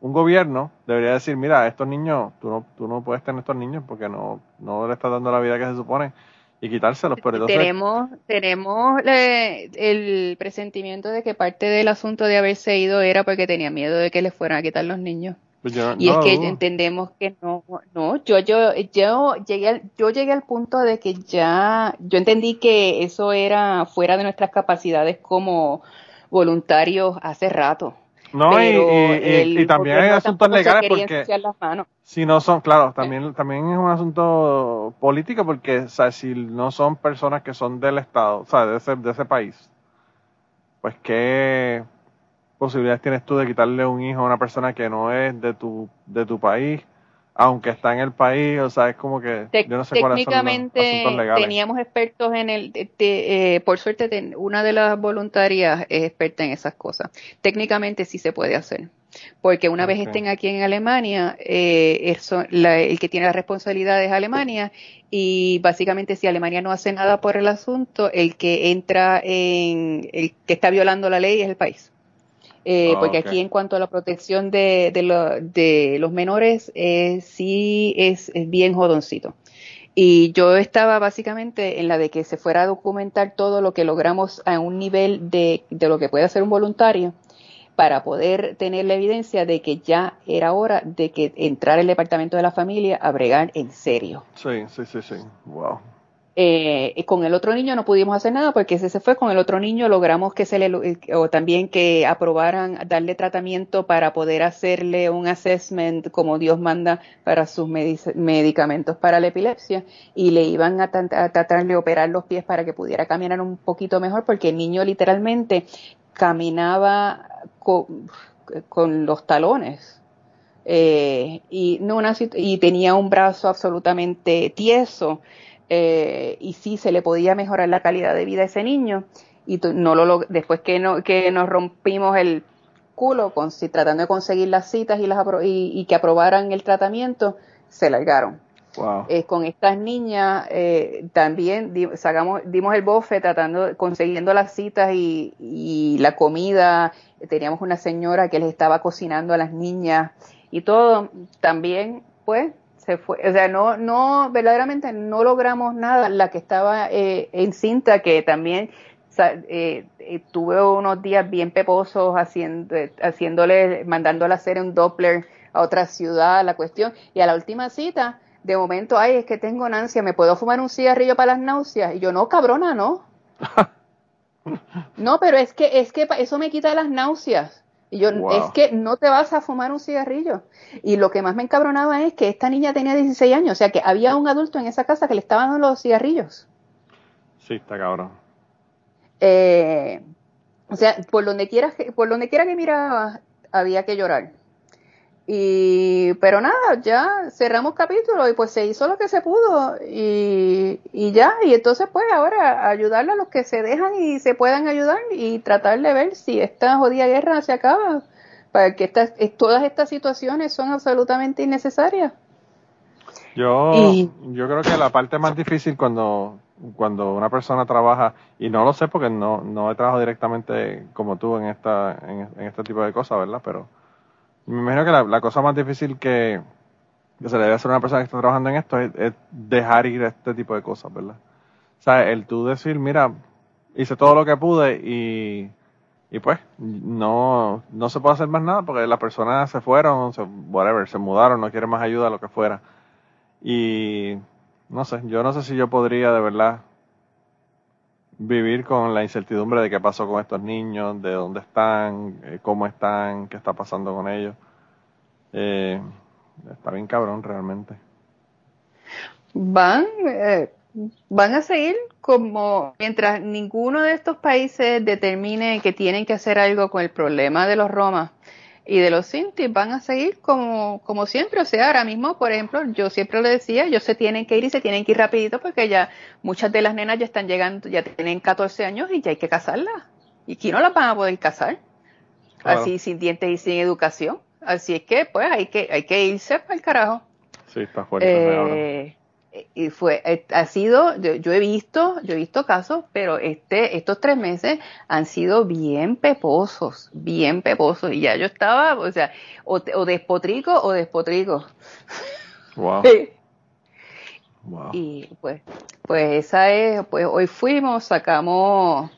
un gobierno debería decir, mira, estos niños, tú no, tú no puedes tener estos niños porque no, no le estás dando la vida que se supone y quitárselos, tenemos tenemos eh, el presentimiento de que parte del asunto de haberse ido era porque tenía miedo de que les fueran a quitar los niños pues y no es que entendemos que no no yo yo yo llegué al, yo llegué al punto de que ya yo entendí que eso era fuera de nuestras capacidades como voluntarios hace rato. No, y, también hay asuntos legales porque. Si no son, claro, también, también es un asunto político porque, o sea, si no son personas que son del Estado, o sea, de ese, de ese país, pues qué posibilidades tienes tú de quitarle un hijo a una persona que no es de tu, de tu país, aunque está en el país, o sea, es como que yo no sé cuáles son los técnicamente legales. teníamos expertos en el, de- de- eh, por suerte ten- una de las voluntarias es experta en esas cosas. Técnicamente sí se puede hacer, porque una vez estén aquí en Alemania, eh, eso- la- el que tiene la responsabilidad es Alemania y básicamente si Alemania no hace nada por el asunto, el que entra en, el que está violando la ley es el país. Eh, Ah, porque aquí en cuanto a la protección de, de, lo- de los menores, eh, sí es, es bien jodoncito. Y yo estaba básicamente en la de que se fuera a documentar todo lo que logramos a un nivel de, de lo que puede hacer un voluntario para poder tener la evidencia de que ya era hora de que entrar el departamento de la familia a bregar en serio. Sí, sí, sí, sí, wow. Eh, con el otro niño no pudimos hacer nada porque ese se fue. Con el otro niño logramos que se le, eh, o también que aprobaran darle tratamiento para poder hacerle un assessment como Dios manda para sus medic- medicamentos para la epilepsia y le iban a, tratar de operar los pies para que pudiera caminar un poquito mejor porque el niño literalmente caminaba con, los talones. Eh, y, no una, y tenía un brazo absolutamente tieso eh, y sí se le podía mejorar la calidad de vida a ese niño. Y no lo después que no que nos rompimos el culo con si tratando de conseguir las citas y las y, y que aprobaran el tratamiento se largaron. Wow. Eh, con estas niñas eh, también di- sacamos dimos el bofe tratando consiguiendo las citas y, y la comida. Teníamos una señora que les estaba cocinando a las niñas y todo. También pues se fue o sea no no verdaderamente no logramos nada. La que estaba eh, encinta que también eh, eh, tuve unos días bien peposos haciendo haciéndole mandándola hacer un Doppler a otra ciudad la cuestión. Y a la última cita de momento ay es que tengo náusea me puedo fumar un cigarrillo para las náuseas y yo no cabrona no. No, pero es que es que eso me quita las náuseas. Y yo, Wow. es que no te vas a fumar un cigarrillo. Y lo que más me encabronaba es que esta niña tenía 16 años, o sea que había un adulto en esa casa que le estaba dando los cigarrillos. Sí, está cabrón. Eh, o sea, por donde quiera que, por donde quiera que miraba, había que llorar. Y, pero nada, ya cerramos capítulo y pues se hizo lo que se pudo y, y ya, y entonces pues ahora ayudarle a los que se dejan y se puedan ayudar y tratar de ver si esta jodida guerra se acaba, para que estas, todas estas situaciones son absolutamente innecesarias. Yo, Y- yo creo que la parte más difícil cuando, cuando una persona trabaja, y no lo sé porque no, no he trabajado directamente como tú en esta, en, en este tipo de cosas, ¿verdad? Pero me imagino que la, la cosa más difícil que, que se le debe hacer a una persona que está trabajando en esto es, es dejar ir este tipo de cosas, ¿verdad? O sea, el tú decir, mira, hice todo lo que pude y, y pues no, no se puede hacer más nada porque las personas se fueron, se, whatever, se mudaron, no quieren más ayuda, lo que fuera. Y no sé, yo no sé si yo podría de verdad vivir con la incertidumbre de qué pasó con estos niños, de dónde están, eh, cómo están, qué está pasando con ellos. Eh, está bien cabrón realmente. Van, eh, van a seguir como mientras ninguno de estos países determine que tienen que hacer algo con el problema de los romas y de los sintis, van a seguir como, como siempre. O sea, ahora mismo, por ejemplo, yo siempre le decía, ellos se tienen que ir y se tienen que ir rapidito porque ya muchas de las nenas ya están llegando, ya tienen 14 años y ya hay que casarlas. ¿Y quién no las van a poder casar? Claro. Así, sin dientes y sin educación. Así es que, pues, hay que, hay que irse para el carajo. Sí, está fuerte. Eh, y fue, eh, ha sido, yo, yo he visto, yo he visto casos, pero este, estos tres meses han sido bien peposos, bien peposos. Y ya yo estaba, o sea, o, o despotrico o despotrico. Wow, wow. Y pues, pues esa es, pues hoy fuimos, sacamos,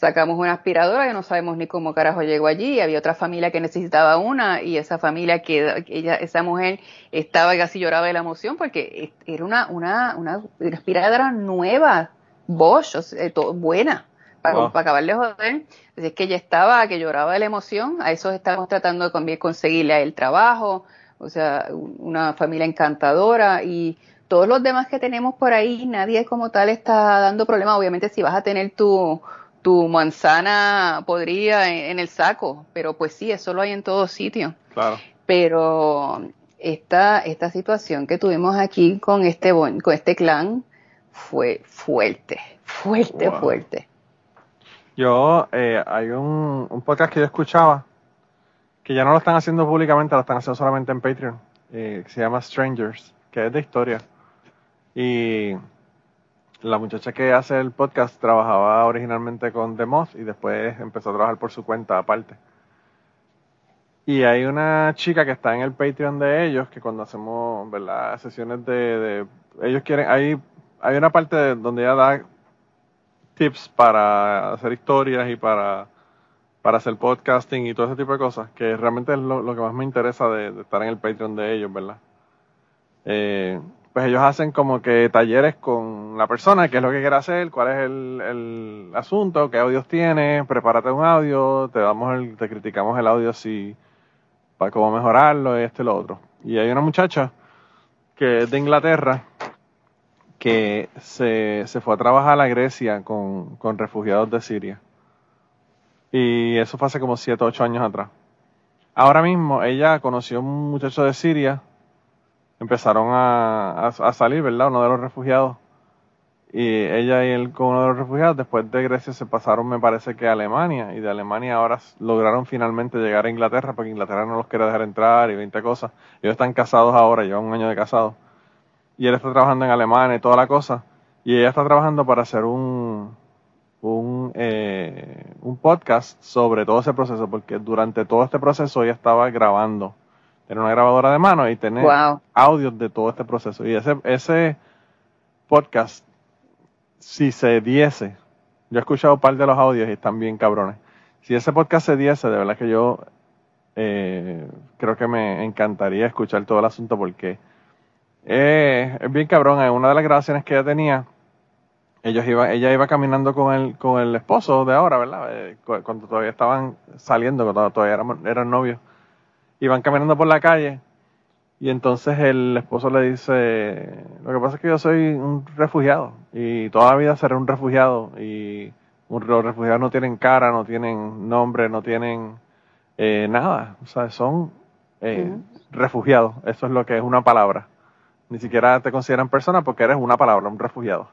sacamos una aspiradora que no sabemos ni cómo carajo llegó allí, había otra familia que necesitaba una y esa familia que ella, esa mujer estaba casi lloraba de la emoción porque era una, una, una aspiradora nueva, Bosch, o sea, buena, para, Wow. para acabar de joder. Así es que ella estaba, que lloraba de la emoción, a eso estamos tratando de conseguirle él trabajo, o sea, una familia encantadora y todos los demás que tenemos por ahí, nadie como tal está dando problema. Obviamente si vas a tener tu, tu manzana podrida en, en el saco, pero pues sí, eso lo hay en todos sitios. Claro. Pero esta, esta situación que tuvimos aquí con este, con este clan fue fuerte, fuerte, Wow. fuerte. Yo, eh, hay un, un podcast que yo escuchaba que ya no lo están haciendo públicamente, lo están haciendo solamente en Patreon, eh, que se llama Strangers, que es de historia. Y la muchacha que hace el podcast trabajaba originalmente con The Moth y después empezó a trabajar por su cuenta aparte. Y hay una chica que está en el Patreon de ellos que cuando hacemos ¿verdad? sesiones de, ellos quieren hay hay una parte de- donde ella da tips para hacer historias y para, para hacer podcasting y todo ese tipo de cosas, que realmente es lo, que más me interesa de, de estar en el Patreon de ellos, ¿verdad? Eh, pues ellos hacen como que talleres con la persona, qué es lo que quiere hacer, cuál es el, el asunto, qué audios tiene, prepárate un audio, te damos el, te criticamos el audio si para cómo mejorarlo, este lo otro. Y hay una muchacha que es de Inglaterra, que se, se fue a trabajar a Grecia con, con refugiados de Siria. Y eso fue hace como 7 o 8 años atrás. Ahora mismo ella conoció a un muchacho de Siria, empezaron a, a, salir, ¿verdad? Uno de los refugiados. Y ella y él con uno de los refugiados, después de Grecia se pasaron, me parece que a Alemania, y de Alemania ahora lograron finalmente llegar a Inglaterra, porque Inglaterra no los quiere dejar entrar y 20 cosas. Ellos están casados ahora, llevan un año de casados y él está trabajando en Alemania y toda la cosa. Y ella está trabajando para hacer un, un, eh, un podcast sobre todo ese proceso, porque durante todo este proceso ella estaba grabando. Tiene una grabadora de mano y tiene Wow. audios de todo este proceso. Y ese, ese podcast, si se diese, yo he escuchado un par de los audios y están bien cabrones. Si ese podcast se diese, de verdad que yo eh, creo que me encantaría escuchar todo el asunto porque eh, es bien cabrón. En una de las grabaciones que ella tenía, ellos iba, ella iba caminando con el, con el esposo de ahora, ¿verdad? Eh, cu- cuando todavía estaban saliendo, cuando todavía eran, eran novios. Iban caminando por la calle y entonces el esposo le dice, lo que pasa es que yo soy un refugiado y toda la vida seré un refugiado y los refugiados no tienen cara, no tienen nombre, no tienen eh, nada. O sea, son eh, refugiados. Eso es lo que es una palabra. Ni siquiera te consideran persona porque eres una palabra, un refugiado.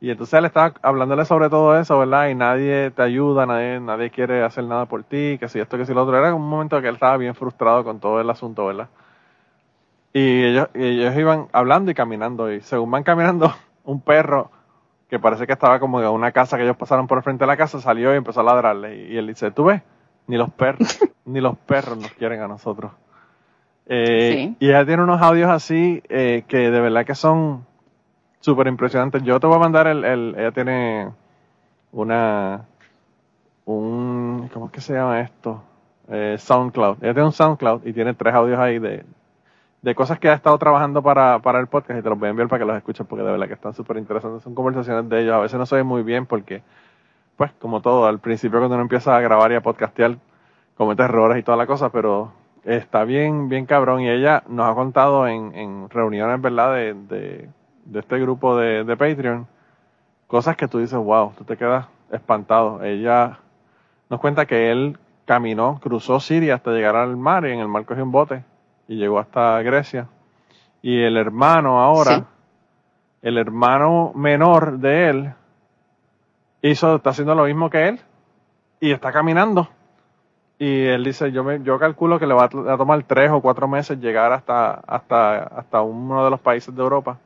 Y entonces él estaba hablándole sobre todo eso, ¿verdad? Y nadie te ayuda, nadie, nadie quiere hacer nada por ti, que si esto, que si lo otro. Era un momento que él estaba bien frustrado con todo el asunto, ¿verdad? Y ellos, y ellos iban hablando y caminando. Y según van caminando, un perro que parece que estaba como en una casa que ellos pasaron por el frente de la casa, salió y empezó a ladrarle. Y él dice, ¿tú ves? Ni los perros, ni los perros nos quieren a nosotros. Eh, Sí. Y ella tiene unos audios así eh, que de verdad que son súper impresionantes. Yo te voy a mandar el, el- ella tiene una, un, ¿cómo es que se llama esto? Eh, SoundCloud. Ella tiene un SoundCloud y tiene tres audios ahí de, de cosas que ha estado trabajando para, para el podcast y te los voy a enviar para que los escuches porque de verdad que están súper interesantes. Son conversaciones de ellos. A veces no se muy bien porque, pues, como todo, al principio cuando uno empieza a grabar y a podcastear, comete errores y toda la cosa, pero está bien, bien cabrón. Y ella nos ha contado en, en reuniones, ¿verdad?, de, de, de este grupo de, de Patreon, cosas que tú dices, wow, tú te quedas espantado. Ella nos cuenta que él caminó, cruzó Siria hasta llegar al mar y en el mar cogió un bote y llegó hasta Grecia. Y el hermano ahora, Sí. el hermano menor de él, hizo, está haciendo lo mismo que él y está caminando. Y él dice, yo me, yo calculo que le va a tomar tres o cuatro meses llegar hasta, hasta, hasta uno de los países de Europa.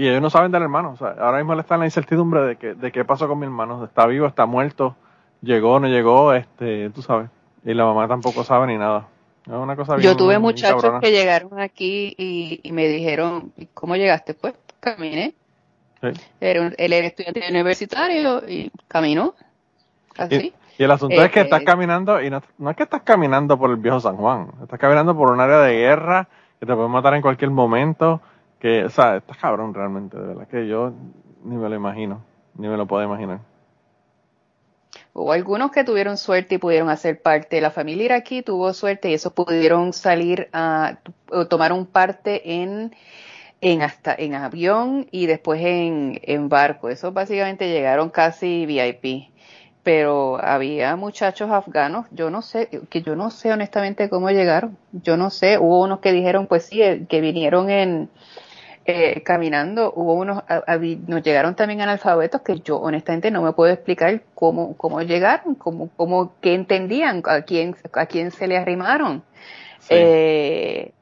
Y ellos no saben del hermano. O sea, ahora mismo él está en la incertidumbre de que, de qué pasó con mi hermano. Está vivo, está muerto, llegó, no llegó, este, tú sabes. Y la mamá tampoco sabe ni nada. Es una cosa bien Yo tuve bien muchachos cabrona. que llegaron aquí y, y me dijeron, "¿Y ¿cómo llegaste? Pues caminé. Sí. Era un- él era estudiante universitario y caminó. Así. Y el asunto es que Eh, estás eh. caminando, y no, no es que estás caminando por el viejo San Juan, estás caminando por un área de guerra que te pueden matar en cualquier momento, que, o sea, estás cabrón realmente, de verdad que yo ni me lo imagino, ni me lo puedo imaginar. Hubo algunos que tuvieron suerte y pudieron hacer parte. La familia iraquí tuvo suerte y esos pudieron salir a o tomaron parte en en hasta en avión y después en, en barco. Esos básicamente llegaron casi VIP. Pero había muchachos afganos, yo no sé, que yo no sé honestamente cómo llegaron. Yo no sé, hubo unos que dijeron, pues sí, eh, que vinieron en eh, caminando, hubo unos, a- nos llegaron también analfabetos que yo honestamente no me puedo explicar cómo, cómo llegaron, cómo, cómo, qué entendían, a quién, a quién se le arrimaron. Sí. Eh,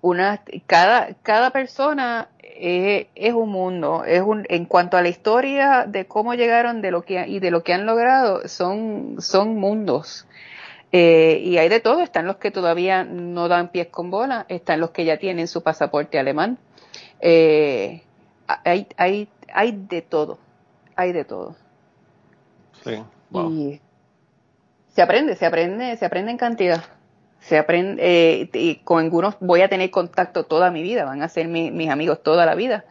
una, cada, cada persona es, es un mundo, es un, en cuanto a la historia de cómo llegaron de lo que, y de lo que han logrado, son, son mundos. Eh, y hay de todo, están los que todavía no dan pies con bola, están los que ya tienen su pasaporte alemán. Eh, hay, hay, hay de todo, hay de todo. Sí, wow. Y se aprende, se aprende, se aprende en cantidad. Se aprende, eh, y con algunos voy a tener contacto toda mi vida, van a ser mi- mis amigos toda la vida.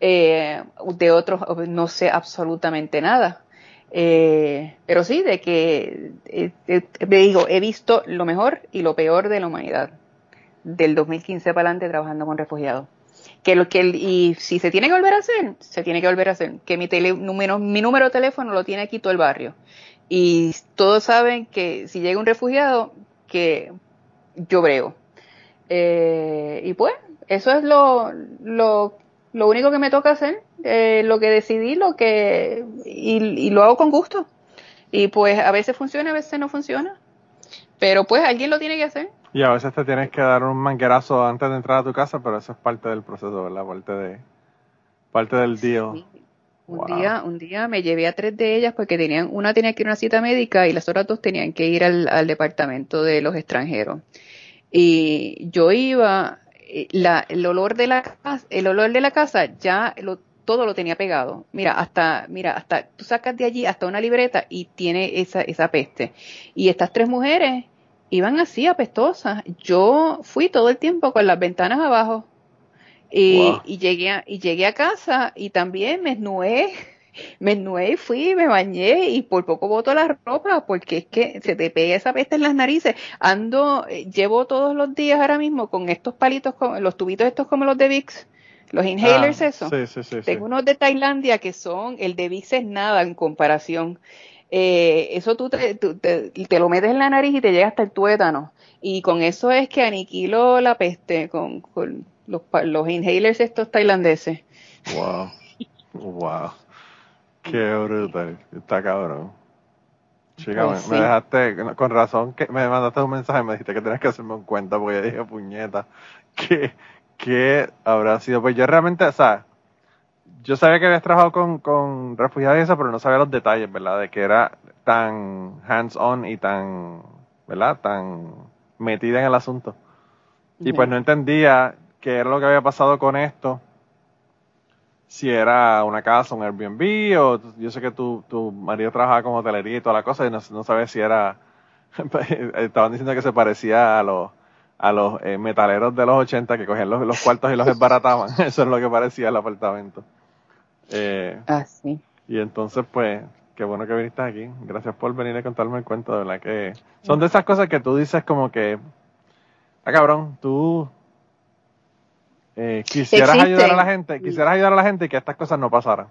Eh, de otros no sé absolutamente nada. Eh, pero sí, de que, digo, he visto lo mejor y lo peor de la humanidad. Del 2015 para adelante trabajando con refugiados. Que lo que, y si se tiene que volver a hacer, se tiene que volver a hacer. Que mi, tele, número, mi número de teléfono lo tiene aquí todo el barrio. Y todos saben que si llega un refugiado, que yo brego. Eh, y pues, eso es lo, lo, lo único que me toca hacer, eh, lo que decidí, lo que, y, y lo hago con gusto. Y pues a veces funciona, a veces no funciona. Pero pues alguien lo tiene que hacer. Y a veces te tienes que dar un manguerazo antes de entrar a tu casa, pero eso es parte del proceso, ¿verdad? Parte de parte del. Sí. Un Wow. día, un día me llevé a tres de ellas porque tenían, una tenía que ir a una cita médica y las otras dos tenían que ir al, al departamento de los extranjeros. Y yo iba, eh, la, el olor de la casa, el olor de la casa ya lo, todo lo tenía pegado. Mira, hasta, mira, hasta tú sacas de allí hasta una libreta y tiene esa, esa peste. Y estas tres mujeres iban así apestosas. Yo fui todo el tiempo con las ventanas abajo. Y, Wow. y llegué a, y llegué a casa y también me esnué, me esnué y fui, me bañé y por poco boto la ropa porque es que se te pega esa peste en las narices. Ando, eh, llevo todos los días ahora mismo con estos palitos, con los tubitos estos como los de Vicks, los inhalers Ah, eso. Sí, sí, sí. sí. Tengo unos de Tailandia que son, el de Vicks es nada en comparación. Eh, eso tú te, tú te, te lo metes en la nariz y te llega hasta el tuétano. Y con eso es que aniquilo la peste, con, con los, inhalers estos tailandeses. Wow. Wow. Qué brutal. Está cabrón. Chica, Pues me, dejaste, con razón, que me mandaste un mensaje y me dijiste que tenías que hacerme un cuenta porque yo dije, puñeta, que, que habrá sido. Pues yo realmente, o sea, yo sabía que habías trabajado con, con refugiados y eso, pero no sabía los detalles, ¿verdad? De que era tan hands-on y tan, ¿verdad? Tan metida en el asunto. Y pues no entendía qué era lo que había pasado con esto. Si era una casa, un Airbnb, o yo sé que tu, tu marido trabajaba con hotelería y toda la cosa, y no, no sabía si era. Estaban diciendo que se parecía a los a los eh, metaleros de los 80 que cogían los, los cuartos y los desbarataban. Eso es lo que parecía el apartamento. Eh, Ah, sí. y entonces, pues, qué bueno que viniste aquí. Gracias por venir a contarme el cuento, de verdad que son de esas cosas que tú dices como que, ah, cabrón, tú eh, quisieras ayudar a la gente, quisieras ayudar a la gente y que estas cosas no pasaran.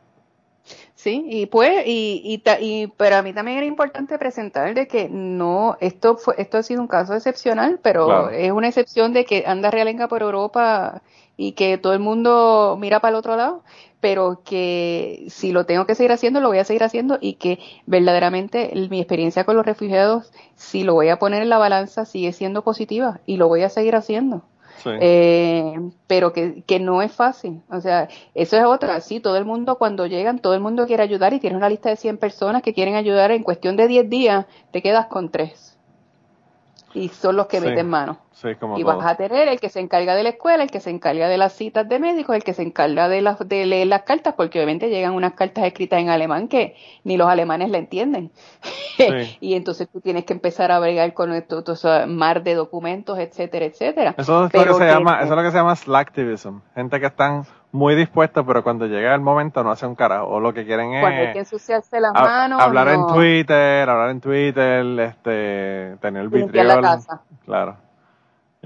Sí, y pues, y, y, y pero a mí también era importante presentar de que no, esto fue, esto ha sido un caso excepcional, pero Claro. es una excepción de que anda realenga por Europa y que todo el mundo mira para el otro lado, pero que si lo tengo que seguir haciendo, lo voy a seguir haciendo y que verdaderamente mi experiencia con los refugiados, si lo voy a poner en la balanza, sigue siendo positiva y lo voy a seguir haciendo. Sí. Eh, pero que, que no es fácil. O sea, eso es otra. Sí, todo el mundo cuando llegan, todo el mundo quiere ayudar y tienes una lista de 100 personas que quieren ayudar. En cuestión de 10 días, te quedas con 3. Y son los que Sí. meten mano. sí, como Y todo. vas a tener el que se encarga de la escuela, el que se encarga de las citas de médicos, el que se encarga de, las, de leer las cartas, porque obviamente llegan unas cartas escritas en alemán que ni los alemanes la entienden. Sí. y entonces tú tienes que empezar a bregar con esto, todo ese mar de documentos, etcétera, etcétera. Eso es, lo que se que- llama, eso es lo que se llama slacktivism. Gente que están muy dispuestos, pero cuando llega el momento no hacen un carajo. O lo que quieren es Cuando hay que ensuciarse las hab- manos, hablar en. Twitter, hablar en Twitter, este, tener la vitriol. casa. Claro.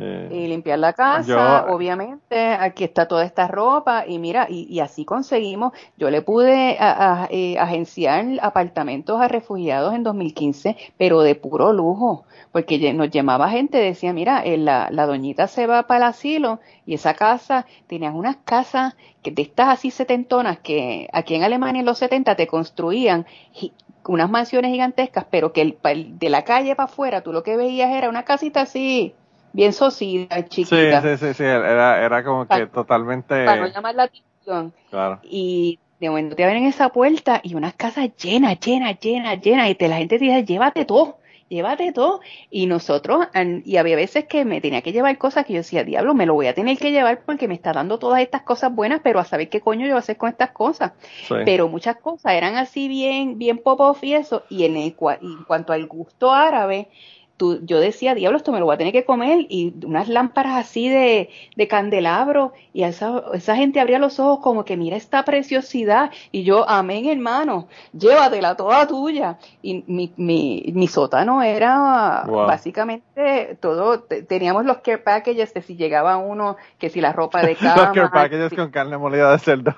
Eh, y limpiar la casa, Yo- obviamente, aquí está toda esta ropa y mira, y, y así conseguimos, yo le pude a- a- eh, agenciar apartamentos a refugiados en 2015, pero de puro lujo, porque nos llamaba gente, decía, mira, eh, la, la doñita se va para el asilo y esa casa, tenían unas casas que de estas así setentonas que aquí en Alemania en los 70 te construían unas mansiones gigantescas, pero que el- de la calle para afuera tú lo que veías era una casita así, bien sosida, sí, chiquita, sí, sí, sí, era, era como que totalmente, para no llamar la atención. claro. Y de momento te abren esa puerta y unas casas llenas, llenas, llenas, llenas, y te, la gente te dice, llévate todo, llévate todo. Y nosotros, y había veces que me tenía que llevar cosas que yo decía, diablo, me lo voy a tener que llevar porque me está dando todas estas cosas buenas, pero a saber qué coño yo voy a hacer con estas cosas. Sí. Pero muchas cosas eran así bien, bien pop-off y eso. Y en, el, y en cuanto al gusto árabe, tú, yo decía, diablo, esto me lo voy a tener que comer. Y unas lámparas así de, de candelabro. Y esa, esa gente abría los ojos como que mira esta preciosidad. Y yo, amén, hermano, llévatela toda tuya. Y mi, mi, mi sótano era Wow. básicamente todo. te- teníamos los care packages de si llegaba uno, que si la ropa de cama. Los care packages si- con carne molida de cerdo.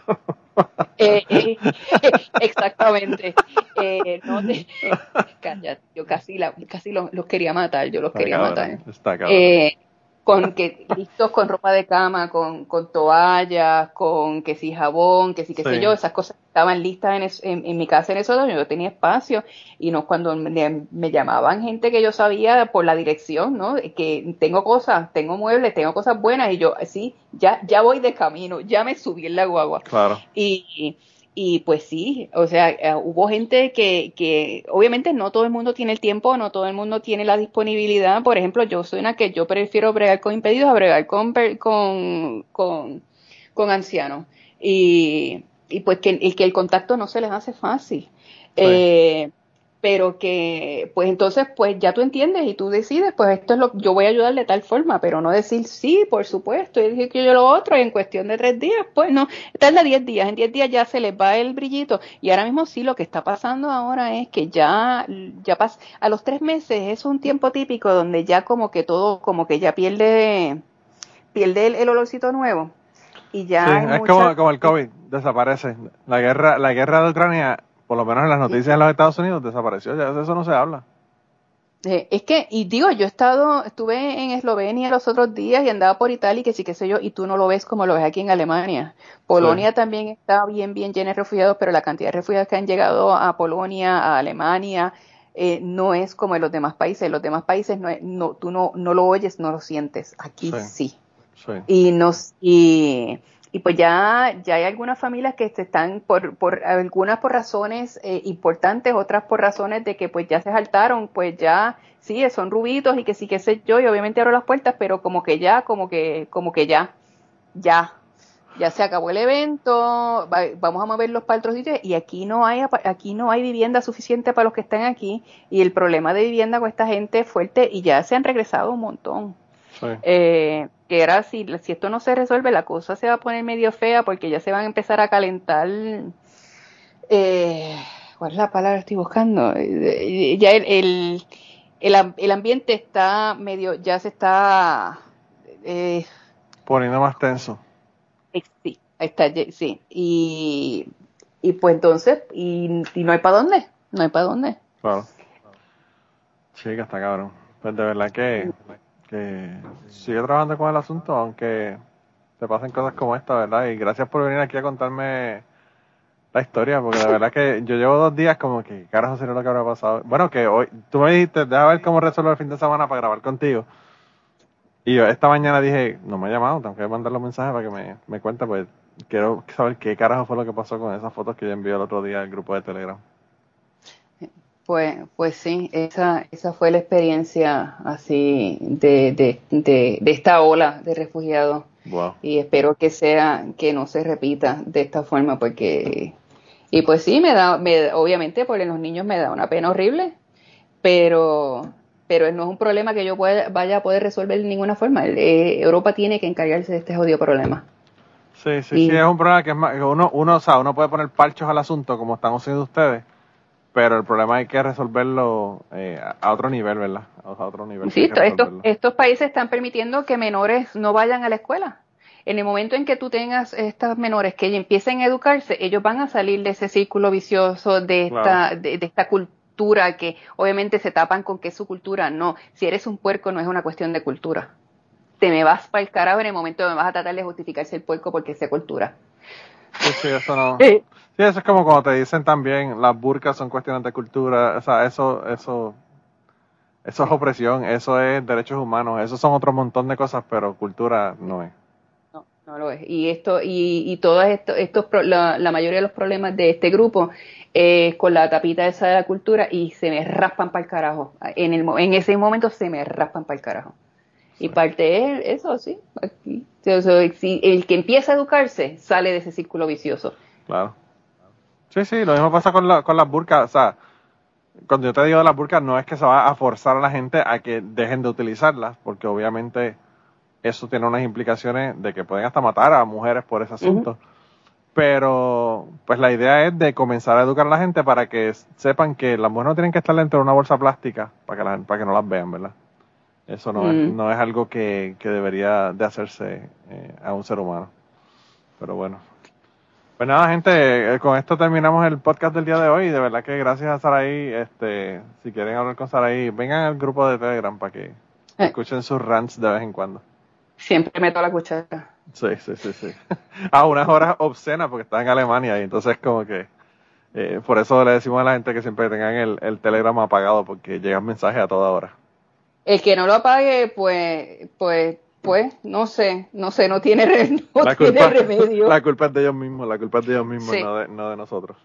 Eh, eh, exactamente. Eh, no te- yo casi, la, casi los, los quería matar, yo los Está quería cabrón, matar. Eh, con que listos con ropa de cama, con, con toallas, con que si jabón, que si qué Sí. sé yo, esas cosas estaban listas en, es- en, en mi casa en eso, yo tenía espacio y no cuando me, me llamaban gente que yo sabía por la dirección, ¿no? Que tengo cosas, tengo muebles, tengo cosas buenas y yo, sí, ya, ya voy de camino, ya me subí en la guagua. claro. Y, y pues sí, o sea, eh, hubo gente que, que obviamente no todo el mundo tiene el tiempo, no todo el mundo tiene la disponibilidad. Por ejemplo, yo soy una que yo prefiero bregar con impedidos a bregar con, con, con, con ancianos. Y, y pues que, y que el contacto no se les hace fácil. Sí. Eh, pero que, pues entonces, pues ya tú entiendes y tú decides, pues esto es lo yo voy a ayudar de tal forma, pero no decir sí, por supuesto, y decir que yo lo otro, y en cuestión de tres días, pues no, tarda diez días, en diez días ya se les va el brillito, y ahora mismo sí, lo que está pasando ahora es que ya, ya pas, a los tres meses es un tiempo típico donde ya como que todo, como que ya pierde, pierde el, el olorcito nuevo, y ya Sí, es como, como el COVID, desaparece. La guerra, la guerra de Ucrania, por lo menos en las noticias de los Estados Unidos, desapareció. Ya de eso no se habla. Eh, es que, y digo, yo he estado, estuve en Eslovenia los otros días y andaba por Italia y que sí, qué sé yo, y tú no lo ves como lo ves aquí en Alemania. Polonia también está bien, bien llena de refugiados, pero la cantidad de refugiados que han llegado a Polonia, a Alemania, eh, no es como en los demás países. En los demás países no, no tú no, no lo oyes, no lo sientes. Aquí Sí. sí. Sí. Y nos, y, y pues ya, ya hay algunas familias que se están por, por algunas por razones eh, importantes, otras por razones de que pues ya se saltaron, pues ya sí, son rubitos y que sí que sé yo, y obviamente abro las puertas, pero como que ya, como que, como que ya, ya, ya se acabó el evento, va- vamos a moverlos para otros sitios y aquí no hay aquí no hay vivienda suficiente para los que están aquí y el problema de vivienda con esta gente es fuerte y ya se han regresado un montón Sí. eh, que era si, si esto no se resuelve, la cosa se va a poner medio fea porque ya se van a empezar a calentar. Eh, ¿Cuál es la palabra que estoy buscando? Eh, Ya el, el, el, am- el ambiente está medio, ya se está. Eh, Poniendo más tenso. eh, sí, está, sí. Y, y pues entonces, y, y no hay para dónde, no hay para dónde. Claro. Chica, está cabrón. Pues de verdad que, que sigue trabajando con el asunto, aunque te pasen cosas como esta, ¿verdad? Y gracias por venir aquí a contarme la historia, porque de verdad que yo llevo dos días como que, ¿qué carajo sería lo que habrá pasado? Bueno, que hoy, tú me dijiste, deja ver cómo resuelvo el fin de semana para grabar contigo. Y yo esta mañana dije, no me ha llamado, tengo que mandarle un mensaje para que me, me cuente, pues quiero saber qué carajo fue lo que pasó con esas fotos que yo envié el otro día al grupo de Telegram. Pues, pues sí, esa, esa fue la experiencia así de, de, de, de esta ola de refugiados Wow. y espero que sea, que no se repita de esta forma porque, y pues sí, me da, me, obviamente por los niños me da una pena horrible, pero, pero no es un problema que yo pueda, vaya a poder resolver de ninguna forma. Eh, Europa tiene que encargarse de este jodido problema. Sí, sí, Y- sí, es un problema que es más, uno, uno, o sea, uno puede poner parchos al asunto como están haciendo ustedes, pero el problema hay que resolverlo eh, a- otro nivel, ¿verdad? A otro nivel. Sí, estos, estos países están permitiendo que menores no vayan a la escuela. En el momento en que tú tengas estas menores que empiecen a educarse, ellos van a salir de ese círculo vicioso de esta, Claro. de, de esta cultura que obviamente se tapan con que es su cultura. No, si eres un puerco no es una cuestión de cultura. Te me vas para el carajo en el momento que me vas a tratar de justificarse el puerco porque es cultura. Sí, sí, eso no. Sí, eso es como cuando te dicen también las burcas son cuestiones de cultura, o sea, eso, eso, eso es opresión, eso es derechos humanos, eso son otro montón de cosas, pero cultura no es. No, no lo es. Y esto, y, y todos estos, estos la, la mayoría de los problemas de este grupo es con la tapita esa de la cultura y se me raspan para el carajo. En, el, en ese momento se me raspan para el carajo. Y parte es eso, sí. Aquí. Si el que empieza a educarse sale de ese círculo vicioso. Claro. Sí, sí, lo mismo pasa con, la, con las burcas. O sea, cuando yo te digo de las burcas, no es que se va a forzar a la gente a que dejen de utilizarlas, porque obviamente eso tiene unas implicaciones de que pueden hasta matar a mujeres por ese asunto. Pero, pues la idea es de comenzar a educar a la gente para que sepan que las mujeres no tienen que estar dentro de una bolsa plástica para que, la- para que no las vean, ¿verdad? Eso no, es, no es algo que, que debería de hacerse eh, a un ser humano. Pero bueno. Pues nada, gente, eh, con esto terminamos el podcast del día de hoy. De verdad que gracias a Saraí. Este, si quieren hablar con Saraí, vengan al grupo de Telegram para que Eh. escuchen sus rants de vez en cuando. Siempre meto la cuchara. Sí, sí, sí, sí. A unas horas obscenas porque está en Alemania y entonces como que... eh, por eso le decimos a la gente que siempre tengan el, el Telegram apagado porque llegan mensajes a toda hora. El que no lo apague, pues, pues, pues, no sé, no sé, no tiene, re- no la, tiene culpa, remedio. la culpa es de ellos mismos, la culpa es de ellos mismos, Sí. no, de, no de nosotros.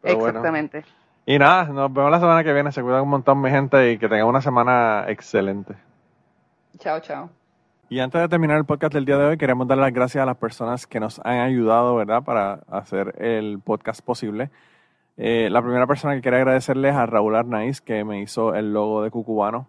Pero bueno. Exactamente. Y nada, nos vemos la semana que viene. Se cuidan un montón, mi gente, y que tengan una semana excelente. Chao, chao. Y antes de terminar el podcast del día de hoy, queremos dar las gracias a las personas que nos han ayudado, ¿verdad?, para hacer el podcast posible. Eh, la primera persona que quería agradecerle es a Raúl Arnaiz, que me hizo el logo de Cucubano.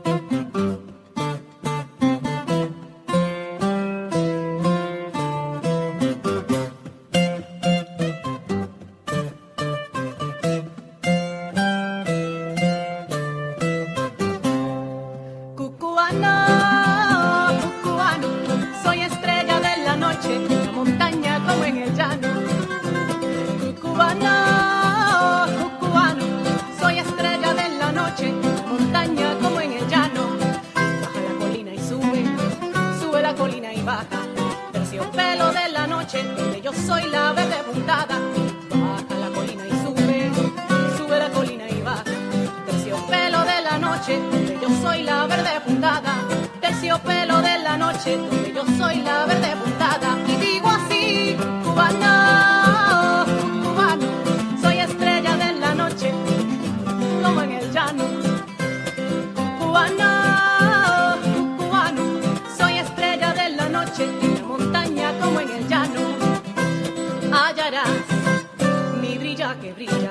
que brilla.